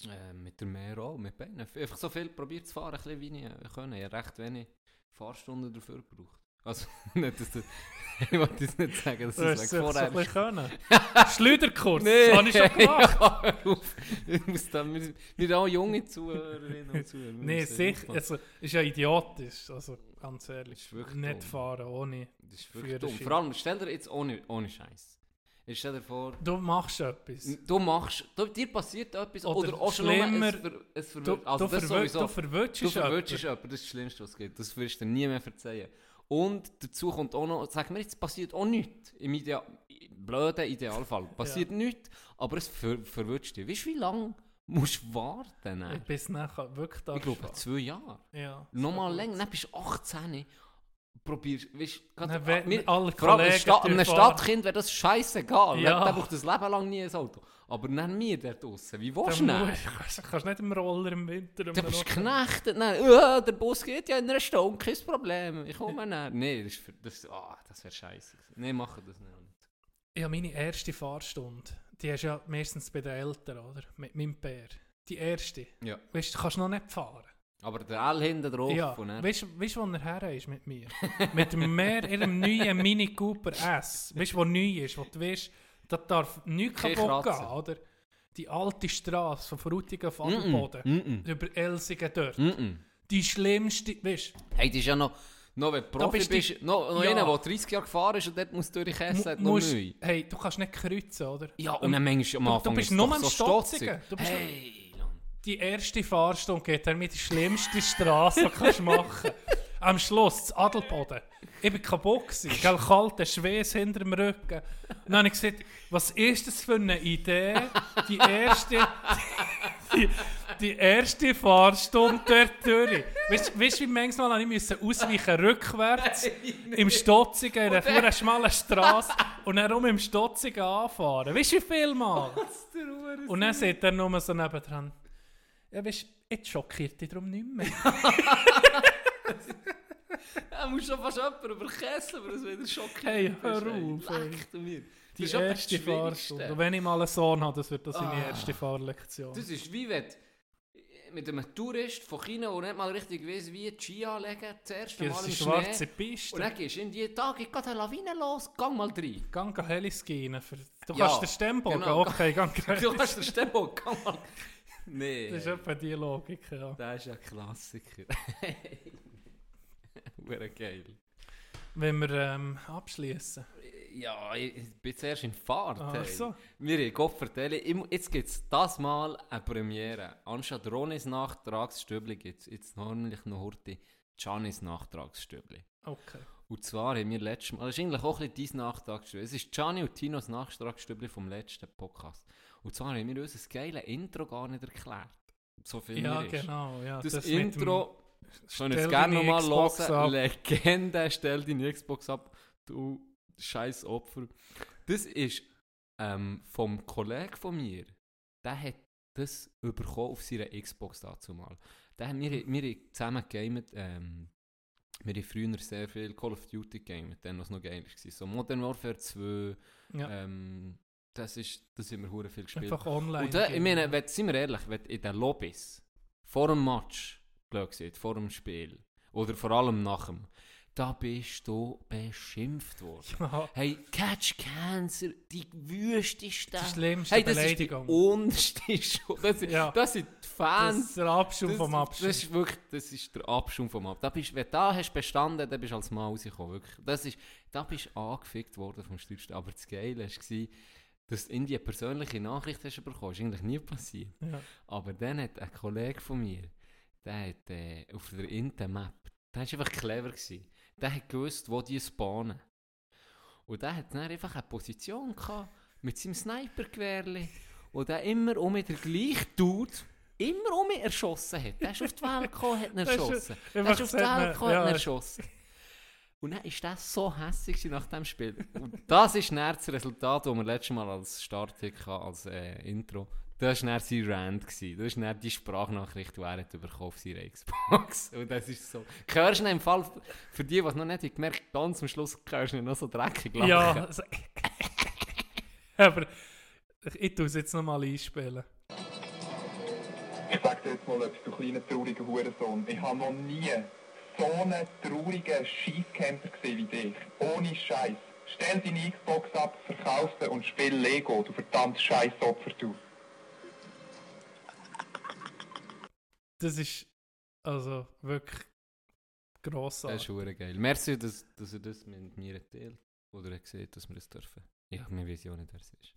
äh, mit der Meer auch, mit beiden. Einfach so viel probiert zu fahren, ein bisschen wie ich können. Ich habe recht wenig Fahrstunden dafür gebraucht. Also, nicht, dass du, ich wollte jetzt nicht sagen, dass Du es so vorher bisschen können. Schleuderkurs, Nee, das habe ich schon gemacht. ich muss da, wir, wir sind auch junge Zuhörerinnen und Zuhörer. Nein, sicher. Also, ist ja idiotisch. Also, ganz ehrlich. Nicht dumm. fahren ohne. Das ist wirklich dumm. Vor allem, stell dir jetzt ohne, ohne Scheiß. Jetzt stell dir vor, Du machst etwas. du machst, du, dir passiert etwas Oder oder, auch schon schlimmer, nur, es, ver, es Du. Also du, das sowieso. du verwirrst Du verwirrst jemanden. jemanden, das ist das Schlimmste, was es gibt. Das wirst du dir nie mehr verzeihen. Und dazu kommt auch noch, sag mir jetzt, passiert auch nichts. Im Idea blöden Idealfall. Passiert nichts, aber es ver verwirrt dich. Weißt du, wie lange musst warten. ne? Bis nachher wirklich da Ich glaube, zwei Jahre. Ja. Nochmal länger, dann bist du 18. Probierst, weißt du, alle Kollegen Sta einem. Stadtkind wäre das scheißegal. Ja. Ja. Der braucht das Leben lang nie ein Auto. Aber dann mir der draussen. Wie willst du denn? musst- kannst, nicht im Roller im Winter Du bist geknechtet. Nein, äh, der Bus geht ja in einer Stunde, kein Problem. Ich komme näher. Nein, das, das, ah, das wäre scheiße. Nein, mach das nicht. Ja, meine erste Fahrstunde, die hast du ja meistens bei den Eltern, oder? Mit meinem Pär. Die erste. Ja. Weißt du, du kannst noch nicht fahren. Aber der L hinten drauf. ja. und dann- Weißt du, wo er her ist mit mir? mit dem mehr ihrem neuen Mini Cooper S. Weißt du, wo neu ist? Wo du weißt, da darf nichts kaputt gehen, oder? Die alte Straße von Frutigen auf Mm-mm, Adelboden. mm-mm, Über Elsingen dort. mm-mm. Die schlimmste, weißt du, Hey, das ist ja noch, noch wenn du Profi bist bist, du- noch, noch Ja. einer, der 30 Jahre gefahren ist und dort muss durch die Käse, hat noch musst- Mühe. hey, du kannst nicht kreuzen, oder? Ja, und dann manchmal am du Anfang bist ist es nur am so Stotzigen. stotzig. Du bist- Hey. Die erste Fahrstunde geht er mit die schlimmste Straße, die du kannst machen Am Schluss, das Adelboden. Ich war kaputt, gewesen, gell, kalter Schweiß hinter dem Rücken. Und dann habe ich gesagt, was ist das für eine Idee? Die erste, die, die erste Fahrstunde dort durch. Weißt du, wie manchmal ich müssen ausweichen rückwärts im Stotzigen, in einer schmalen Straße und dann rum im Stotzigen anfahren. Weißt du, wie viel Mal? Und dann sagt er nur so nebendran, ja, weißt jetzt schockiert dich darum nicht mehr. Er muss schon fast jemanden überkesseln, aber es wieder schockiert. Hey, hör auf, ey. Die Das erste. Fahrstunde. Und wenn ich mal einen Sohn habe, das wird das seine Ah. erste Fahrlektion. Das ist wie wenn mit einem Tourist von China, der nicht mal richtig weiss, wie die Ski anlegen, das erste Mal im schwarze Schnee. Piste. Und dann gehst du in die Tage, geht eine Lawine los, gang mal rein. Gang Heliskinen. Für, du Ja, kannst den Stemmbogen, genau. okay, gang Du hast den Stemmbock, gang mal. Nee. Das ist etwa die Logik, ja. Das ist ja ein Klassiker. Wäre geil. Wenn wir ähm, abschließen. Ja, ich bin zuerst in Fahrt. Ach hey. so. Wir haben Gott vertellen, jetzt gibt es das Mal eine Premiere. Anstatt Ronis Nachtragsstübli gibt es jetzt normally noch heute Giannis Nachtragsstübli. Okay. Und zwar haben wir letztes Mal, das ist eigentlich auch ein bisschen dein Nachtragsstübli. Es ist Gianni und Tinos Nachtragsstübli vom letzten Podcast. Und zwar haben wir uns das geile Intro gar nicht erklärt. So viel Ja, ist. genau. Ja, Das, dem- Intro, schon jetzt gerne nochmal hören. Legende, stell deine Xbox ab, du scheiß Opfer. Das ist ähm, vom Kollegen von mir, der hat das bekommen auf seiner Xbox dazu mal. Der, wir, wir haben zusammen gegamet, ähm, wir haben früher sehr viel Call of Duty gegamet, dann was noch geil war. So Modern Warfare 2, Ja, ähm, das ist, das haben wir hure viel gespielt. einfach online. Und da, ich meine, wenn, sind wir ehrlich, wenn in den Lobbys, vor dem Match, blöd gesagt, vor dem Spiel, oder vor allem nach dem, da bist du beschimpft worden. Ja, Hey, Catch Cancer, die wüsteste. die schlimmste Hey, das ist die Beleidigung. unterste Schuld. Das, sind- Ja. das sind die das Fans. ist der Abschaum Das, vom Abschaum. das ist wirklich, das ist der Abschaum vom Ab. Da bist, wenn du da hast bestanden, dann bist du als Mann rausgekommen. Wirklich. Das ist, da bist du angefickt worden vom Steuerstaat. Aber das Geile war, dass du in die persönliche Nachricht hast bekommen. Ist eigentlich nie passiert. ja. Aber dann hat ein Kollege von mir, der hat äh, auf der Intermap, der war einfach clever. Gewesen. Der hat gewusst, wo die spawnen. Und der hat dann einfach eine Position gehabt, mit seinem Snipergewehrli, und der immer um den gleichen Dude immer um mich erschossen hat. Der ist auf die Welt gekommen, hat ihn erschossen. Der ist auf die Welt gekommen, hat ihn erschossen. Und dann war das so hässlich nach dem Spiel. Und das ist dann das Resultat, das wir letztes Mal als Start hatten, als äh, Intro. Das war dann sein Rant. Gewesen. Das ist dann die Sprachnachricht, die er hat bekommen auf seiner Xbox. Und das ist so... Hörst du im Fall, für die, die es noch nicht haben gemerkt ganz am Schluss hörst du noch so dreckig lachen. Ja, also- aber ich, ich tue es jetzt nochmal einspielen. Ich sag dir jetzt mal etwas, du kleiner trauriger Hurensohn. Ich habe noch nie so einen traurigen Scheisscamper gesehen wie dich. Ohne Scheiß. Stell deine Xbox ab, verkauf sie und spiel Lego, du verdammtes Scheißopfer, du. Das ist also wirklich Das grossartig. ist verdammt geil. Merci, dass, dass er das mit mir teilt. Oder er sieht, dass wir das dürfen. Ja, wir wissen ja nicht, wer es ist.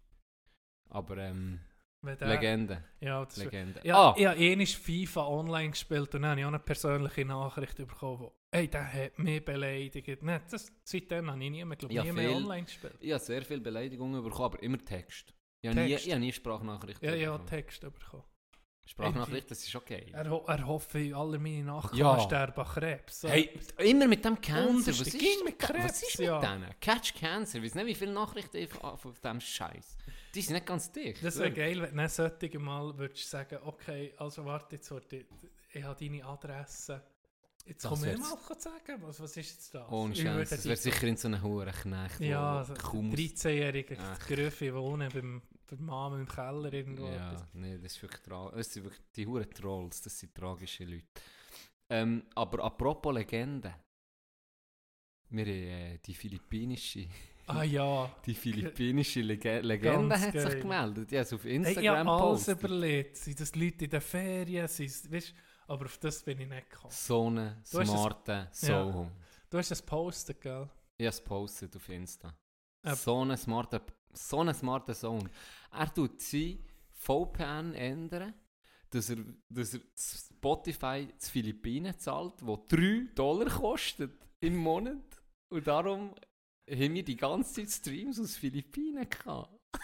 Aber ähm, der- Legende. Ja, das ist, Legende. ja, ah, ich habe einmal FIFA online gespielt und dann habe ich auch eine persönliche Nachricht bekommen, wo, hey, der hat mich beleidigt. Nein, das, seitdem habe ich nie mehr, glaub, Ja, nie mehr online gespielt. ich habe sehr viele Beleidigungen bekommen, aber immer Text. Ich habe nie, Text? ich habe nie Sprachnachrichten Ja, ja, bekommen. Text bekommen. Sprachnachricht, das ist okay. Er, er hoffe, alle meine Nachkommen Ja. sterben an Krebs. So. Hey, immer mit dem Cancer. Was ist, mit was Krebs, ist ja. mit denen? Catch Cancer. Weiß nicht, wie viele Nachrichten ich auf, dem Scheiß. Die sind nicht ganz dicht. Das wäre geil, wenn du dann solche Mal würdest sagen, okay, also warte, jetzt ich, ich habe deine Adresse. Jetzt Das komm ich mal sagen, was, was ist jetzt das? Ohne Scheiß. Das wäre sicher in so einem hohen Knecht. Ja, wo so kaum 13-jährige Ach. Gröffe wohnen beim, beim Mann im Keller irgendwo. Ja, nee, das ist wirklich tra das sind wirklich die Huren Trolls, das sind tragische Leute. Ähm, aber apropos Legende. Wir haben äh, die philippinische, Ah ja. die philippinische Lege Legende Ganz hat sich geil. gemeldet. Die hat es auf Hey, Instagram ich habe alles gepostet. überlegt. Sind das Leute in den Ferien? Sind, weißt, aber auf das bin ich nicht gekommen. So einen es- smarten Sohn. Du hast das postet, gell? Ich habe es gepostet auf Insta. Äh, so einen smarten, so einen smarten Sohn. Er tut sein VPN ändern, dass er, dass er Spotify zu Philippinen zahlt, wo 3 Dollar kostet im Monat. Und darum haben wir die ganze Zeit Streams aus Philippinen gehabt.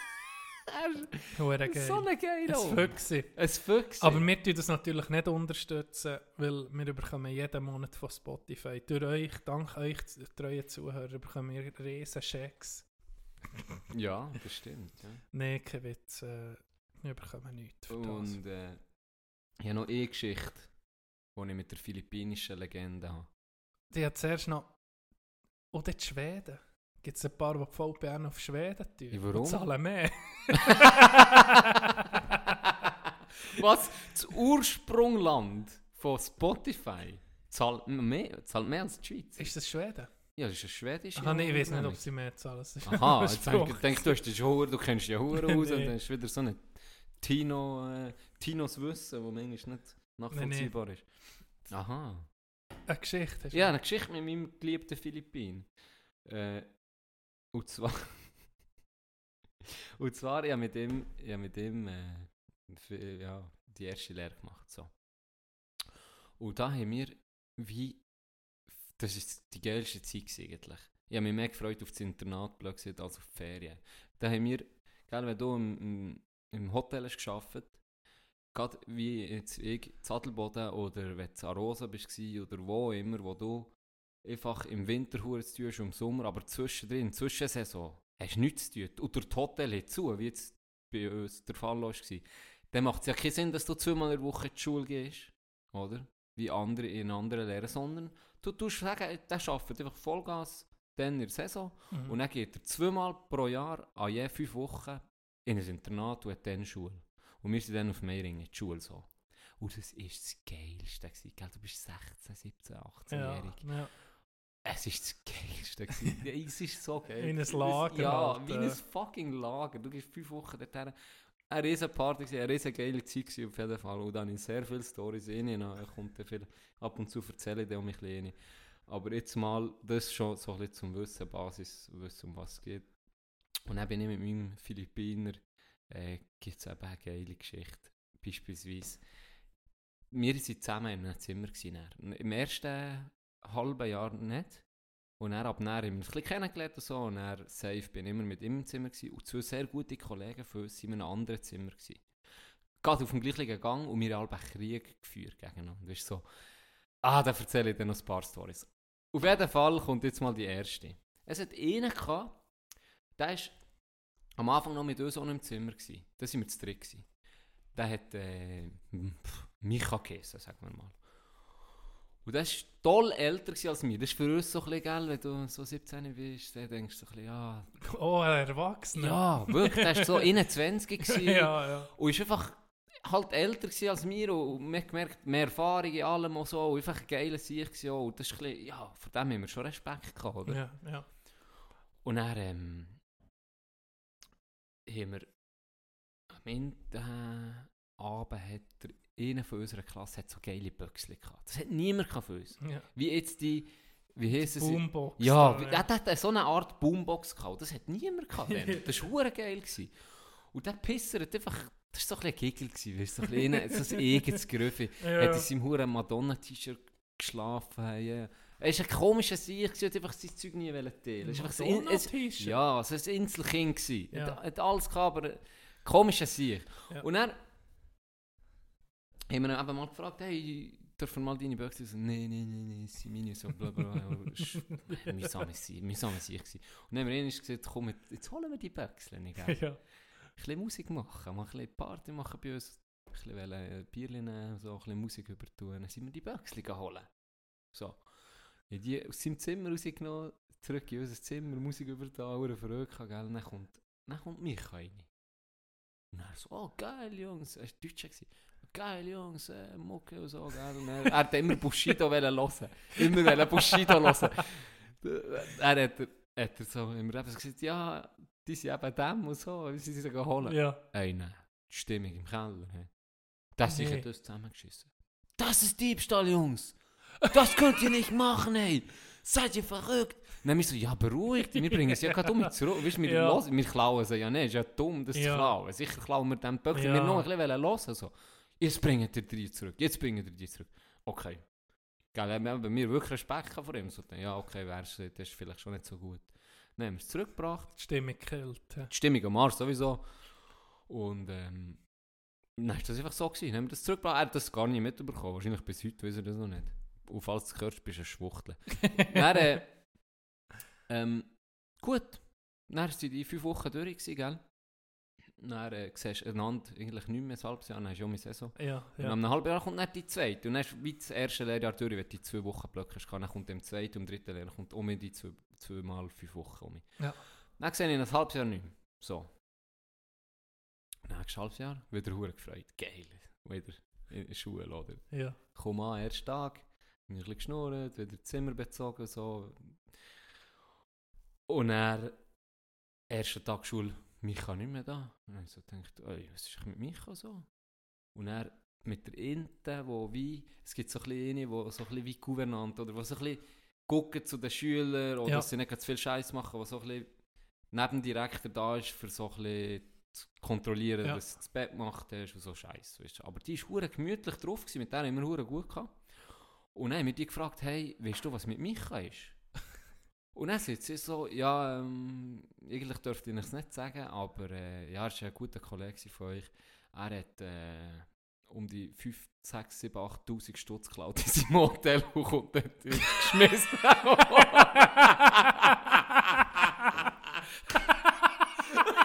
er ist so ein geiler Ein Füchsi. Ein Füchse. Aber wir tun das natürlich nicht unterstützen, weil wir bekommen jeden Monat von Spotify. Durch euch, dank euch, treuen Zuhörer, bekommen wir riesen Schecks. Ja, das stimmt. Ja. Nein, kein Witz. Äh, wir bekommen nichts für das. Und äh, ich habe noch eine Geschichte, die ich mit der philippinischen Legende habe. Die hat zuerst noch... Oder in Schweden. Gibt es ein paar, die die VPN auf Schweden tun? Ja, warum? Und zahlen mehr. Was? Das Ursprungland von Spotify zahlt mehr, zahlt mehr als die Schweiz? Ist das Schweden? Ja, das ist ein schwedisches Ah, nee, ich weiß nicht, ob sie mehr zahlen. Aha, jetzt denke du, hast Hure, du kennst ja Hure aus und dann ist wieder so ein Tino, äh, Tinos Wissen, das manchmal nicht nachvollziehbar ist. Aha. Eine Geschichte. hast du Ja, eine Geschichte mit meinem geliebten Philippin. Äh, und zwar. und zwar, ich habe mit ihm, ich habe mit ihm äh, für, ja, die erste Lehre gemacht. So. Und da haben wir wie. Das ist die geilste Zeit eigentlich. Ich habe mich mehr gefreut auf das Internat als auf die Ferien. Da haben wir, gell, wenn du im, im, im Hotel hast gearbeitet gerade wie jetzt ich in Adelboden oder wenn du in Arosa bist oder wo immer, wo du einfach im Winter zu tun im Sommer, aber zwischendrin, Zwischensaison, hast du nichts zu tun. Und durch die Hotel zu, wie jetzt bei uns der Fall war, dann macht es ja keinen Sinn, dass du zweimal in der Woche in die Schule gehst, oder? Wie andere in anderen Lehren, sondern du tust sagen, der arbeitet einfach Vollgas, dann in der Saison Mhm. und dann geht er zweimal pro Jahr an je fünf Wochen in ein Internat und hat dann Schule. Und wir sind dann auf Meiringen, in die Schule so. Und das war das Geilste. Gewesen, gell? Du bist 16, 17, 18-jährig. ja, ja. Es ist das Geilste. gewesen. Es ist so geil. Wie ein Lager Ja, halt, äh. ein fucking Lager. Du gehst fünf Wochen dorthin. Eine riesen Party, eine riesen geile Zeit auf jeden Fall. Und dann in sehr viele Stories rein. Ich kommt viel, ab und zu erzähle ich dir um mich ein. Aber jetzt mal, das schon so ein bisschen zum Wissen, Basis, wissen, um was es geht. Und ich mit meinem Philippiner, äh, gibt es eben eine geile Geschichte. Beispielsweise, wir waren zusammen in einem Zimmer. Gewesen. Im ersten halben Jahr nicht. Und dann ab dann haben wir ein bisschen kennengelernt und so. Und dann safe bin immer mit ihm im Zimmer gewesen. Und zwei sehr gute Kollegen von uns waren in einem anderen Zimmer gewesen. Gerade auf dem gleichen Gang und wir haben alle Krieg geführt gegeneinander. Weißt du, so, ah, da erzähle ich dir noch ein paar Storys. Auf jeden Fall kommt jetzt mal die erste. Es hat einen gehabt, der war am Anfang noch mit uns auch im Zimmer. Gewesen. Da waren wir zu dritt. Der hat äh, Micha geheißen, sagen wir mal. Und der war toll älter als mir. Das ist für uns so ein bisschen, gell, wenn du so 17 bist, dann denkst du so ein bisschen, ja... Oh, ein Erwachsener. Ja, wirklich, der war so 21 gewesen. ja, ja. Und ist einfach halt älter als mir und man hat gemerkt, mehr Erfahrung in allem und so. Und einfach ein geiler Sieg gewesen auch. Und das ist ein bisschen, ja, vor dem haben wir schon Respekt gehabt, oder? ja, ja. Und dann ähm, haben wir am Ende äh, Abend hat der, einer von unserer Klasse hat so geile Büchse gehabt. Das hat niemand von uns. ja. Wie jetzt die, wie heisst es? Boombox. Ja, er hat so eine Art Boombox gehabt. Das hat niemand gehabt. Das war hure geil. Gewesen. Und der Pisser hat einfach, das war so ein bisschen Giggle, weißt, du, so ein, bisschen, so ein eigenes Gerüffe. Ja. Hat in seinem hure Madonna-T-Shirt geschlafen. Ja. Er war ein komischer Sieg, er hat einfach sein Zeug nie teilen. Es war einfach so in- es- Madonna-T-Shirt? Ja, es war ein Inselkind. Ja. Hat, hat alles gehabt, aber ein komischer Sieg. Ja. Und dann haben wir eben mal gefragt, hey, dürfen wir mal deine Böckchen? So, nein, nein, nein, nein, es sind meine, so bla bla. Mühsam ist ich gewesen. Und dann haben wir ihnen gesagt, komm, jetzt, holen wir die gell? ja. ein bisschen Musik machen, mal ein bisschen Party machen bei uns, ein bisschen äh, Bierchen nehmen, so ein bisschen Musik übertun. Dann sind wir die Böckchen holen. So. Ich die aus seinem Zimmer rausgenommen, zurück in unser Zimmer, Musik übertan, verrückt, gell? Dann kommt, dann kommt Micha rein. Und er so, oh geil Jungs, er war Deutscher. Geil Jungs, äh, Mucke und so? Und er, er hat immer Bushido hören. Immer wollen Bushido hören. Er hat, hat er so immer gesagt, ja, die sind eben dem und so, wie sie sie holen. Ja. Ey, nein, die Stimmung im Keller. He. Das Nee. sicher das zusammengeschissen. Das ist Diebstahl, Jungs. Das könnt ihr nicht machen, ey. Seid ihr verrückt? Dann ich so, ja, beruhigt wir bringen sie ja gerade um zurück. Weißt, wir, Ja. hören- wir klauen sie ja nicht, ist ja dumm, das zu Ja. klauen. Sicher klauen wir den Böckchen, Ja. wir noch ein bisschen hören. So. Jetzt bringen ihr die zurück, jetzt bringen ihr die zurück. Okay. Geil, wir haben bei mir wirklich Respekt vor ihm. So, ja, okay, wär's, das ist vielleicht schon nicht so gut. Dann haben wir es zurückgebracht Die Stimmung killt. Ja. die Stimmung am Arsch sowieso. Und ähm, dann war das einfach so. Gewesen. Dann haben wir das zurückgebracht. Er hat das gar nicht mitbekommen. Wahrscheinlich bis heute weiß er das noch nicht. Und falls du es hörst, bist du ein Schwuchtel. dann, äh, ähm, gut. Dann waren die fünf Wochen durch, gewesen, gell? Dann äh, siehst du einander eigentlich nicht mehr ein halbes Jahr. Dann hast du meine Saison. Ja, Und ja. nach einem halben Jahr kommt dann die zweite. Und dann ist wie das erste Lehrjahr durch, wenn du die zwei Wochen Blöcke hast. Dann kommt im zweiten und dritten Lehrjahr kommt um die zwei, zweimal fünf Wochen um. Ja. Dann sehe ich ein halbes Jahr nicht mehr. So. Nächstes halbes Jahr wieder hure gefreut. Geil. Wieder in der Schule, oder? ja. Komm an, erster Tag. Bin ein bisschen geschnurrt, wieder Zimmer bezogen, so. Und dann, erster Tag Schule, Micha nicht mehr da. Und ich so gedacht, ey, was ist mit Micha so? Und er mit der Inte, wo wie, es gibt so eine, wo so ein bisschen wie Gouvernante, oder wo so ein bisschen gucken zu den Schülern, oder Ja. dass sie nicht zu viel Scheiß machen, wo so ein bisschen neben dem Direktor da ist, für so ein bisschen zu kontrollieren, Ja. dass du das Bett gemacht hast und so Scheiß. Weißt. Aber die war hure gemütlich drauf, gewesen, mit der haben wir hure gut gehabt. Und dann haben wir die gefragt, hey, weißt du, was mit Micha ist? Und dann sagt sie so, ja, ähm, eigentlich dürfte ich es nicht sagen, aber äh, ja, er ist ein guter Kollege von euch. Er hat äh, um die 5, 6, 7, 8'000 Stutz geklaut in seinem Hotel und kommt dort geschmissen.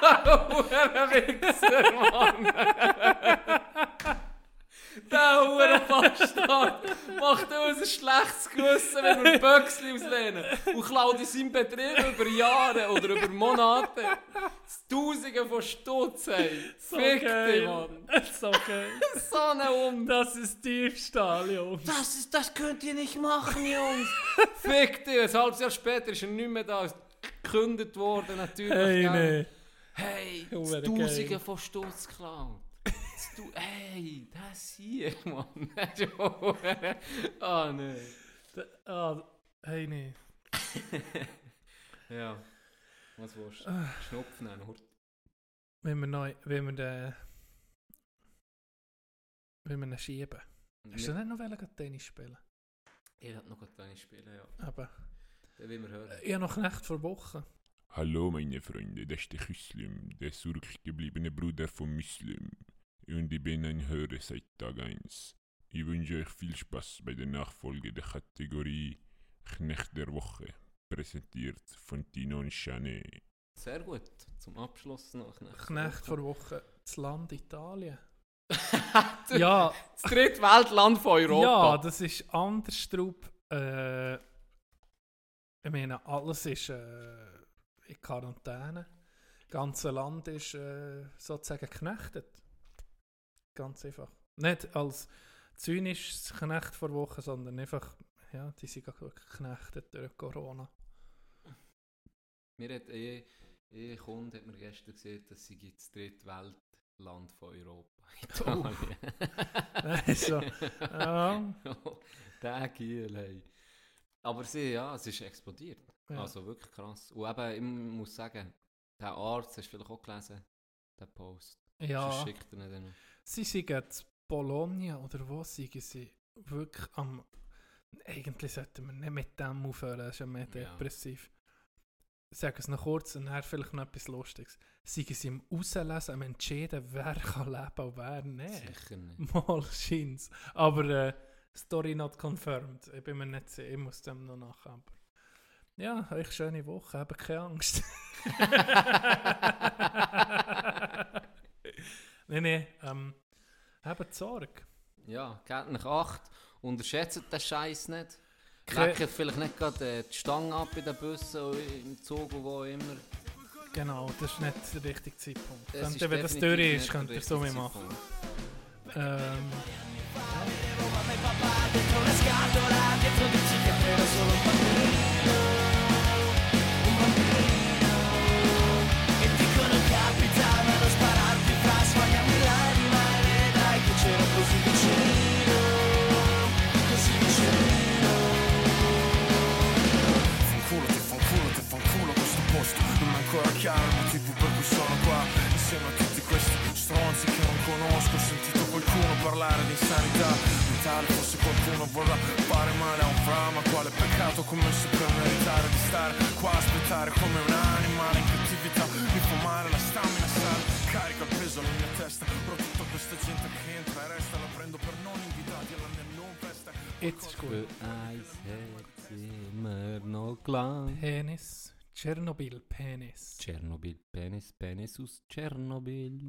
Huere Wichser, Mann! Der hure Bastard macht uns ein schlechtes Gewissen, wenn wir Böckchen auslehnen und klaut in seinem Betrieb über Jahre oder über Monate Tausende von Stutz, ey. Fick dich, Mann. so geil. So eine Um... Das ist Diebstahl, Jungs. Das, ist, das könnt ihr nicht machen, Jungs. Fick dich. Ein halbes Jahr später ist er nicht mehr da. Ist gekündigt worden, natürlich. Hey, nee. Hey, Tausende geil. von Stutz geklaut. Das Du, hey, das hier, Mann. Ah, nee. Ah, hey, nee. Ja. Was willst du? Ah. Schnupfen nehmen, Hurt. Wenn wir neu, wenn wir den, wenn wir ihn schieben. Hast du nicht noch wollen, Tennis spielen? Ich werde noch Tennis spielen, ja. Aber will wir hören. ich habe noch vor Wochen. Hallo meine Freunde, das ist der Muslim, der zurückgebliebene Bruder von Muslim. Und ich bin ein Hörer seit Tag 1. Ich wünsche euch viel Spaß bei der Nachfolge der Kategorie Knecht der Woche, präsentiert von Tino und Chanet. Sehr gut. Zum Abschluss noch Knecht. Knecht vor Wochen. Das Land Italien. ja. Ja, Das dritte Weltland von ja, Europa. das ist Anderstrup. Äh, ich meine, alles ist äh, in Quarantäne. Das ganze Land ist äh, sozusagen geknechtet. Ganz einfach. Nicht als zynisches Knecht vor Wochen, sondern einfach, ja, die sind geknechtet durch Corona. Mir hat eh, eh Kunde hat mir gestern gesehen, dass sie das dritte Weltland von Europa. Italien. Also, ja, Der Giel, hey. Aber sie, ja, es ist explodiert. ja. Also wirklich krass. Und eben, ich muss sagen, der Arzt, hast du vielleicht auch gelesen, den Post. ja. Sonst schickt er nicht. Sie sind zu Bologna oder wo sind sie wirklich am. Eigentlich sollten wir nicht mit dem aufhören, das ist ja mehr Ja. depressiv. ich sage es noch kurz und dann vielleicht noch etwas Lustiges. Seien sie im Auslesen am entschieden, wer kann leben und wer nicht. Sicher nicht. Mal scheint's. Aber äh, Story not confirmed. Ich bin mir nicht sicher, ich muss dem noch nachher. Aber ja, euch schöne Woche, habt keine Angst. nein, nein, ähm, habt Sorge. Ja, gebt nach acht. Unterschätzt den Scheiß nicht. Ke- Lecken vielleicht nicht gerade äh, die Stange ab in den Bussen, oder im Zug und wo immer. Genau, das ist nicht der richtige Zeitpunkt. Es Könnt wenn das durch ist, könnt ihr so richtige machen. Ähm, Fanculo ancora chiaro il motivo per cui sono qua. Insieme a tutti questi stronzi che non conosco Ho sentito qualcuno parlare di insanità. Mentale Forse qualcuno vorrà fare male a un fra Ma quale peccato ho commesso per meritare di stare qua a aspettare come un animale in cattività. Mi fa male la stamina sale Carica il peso alla mia testa. Però tutta questa gente che entra e resta La prendo per non invitati alla mia non festa. Eins hat immer noch gelangt. Penis. Chernobyl penis. Chernobyl penis, penisus Chernobyl.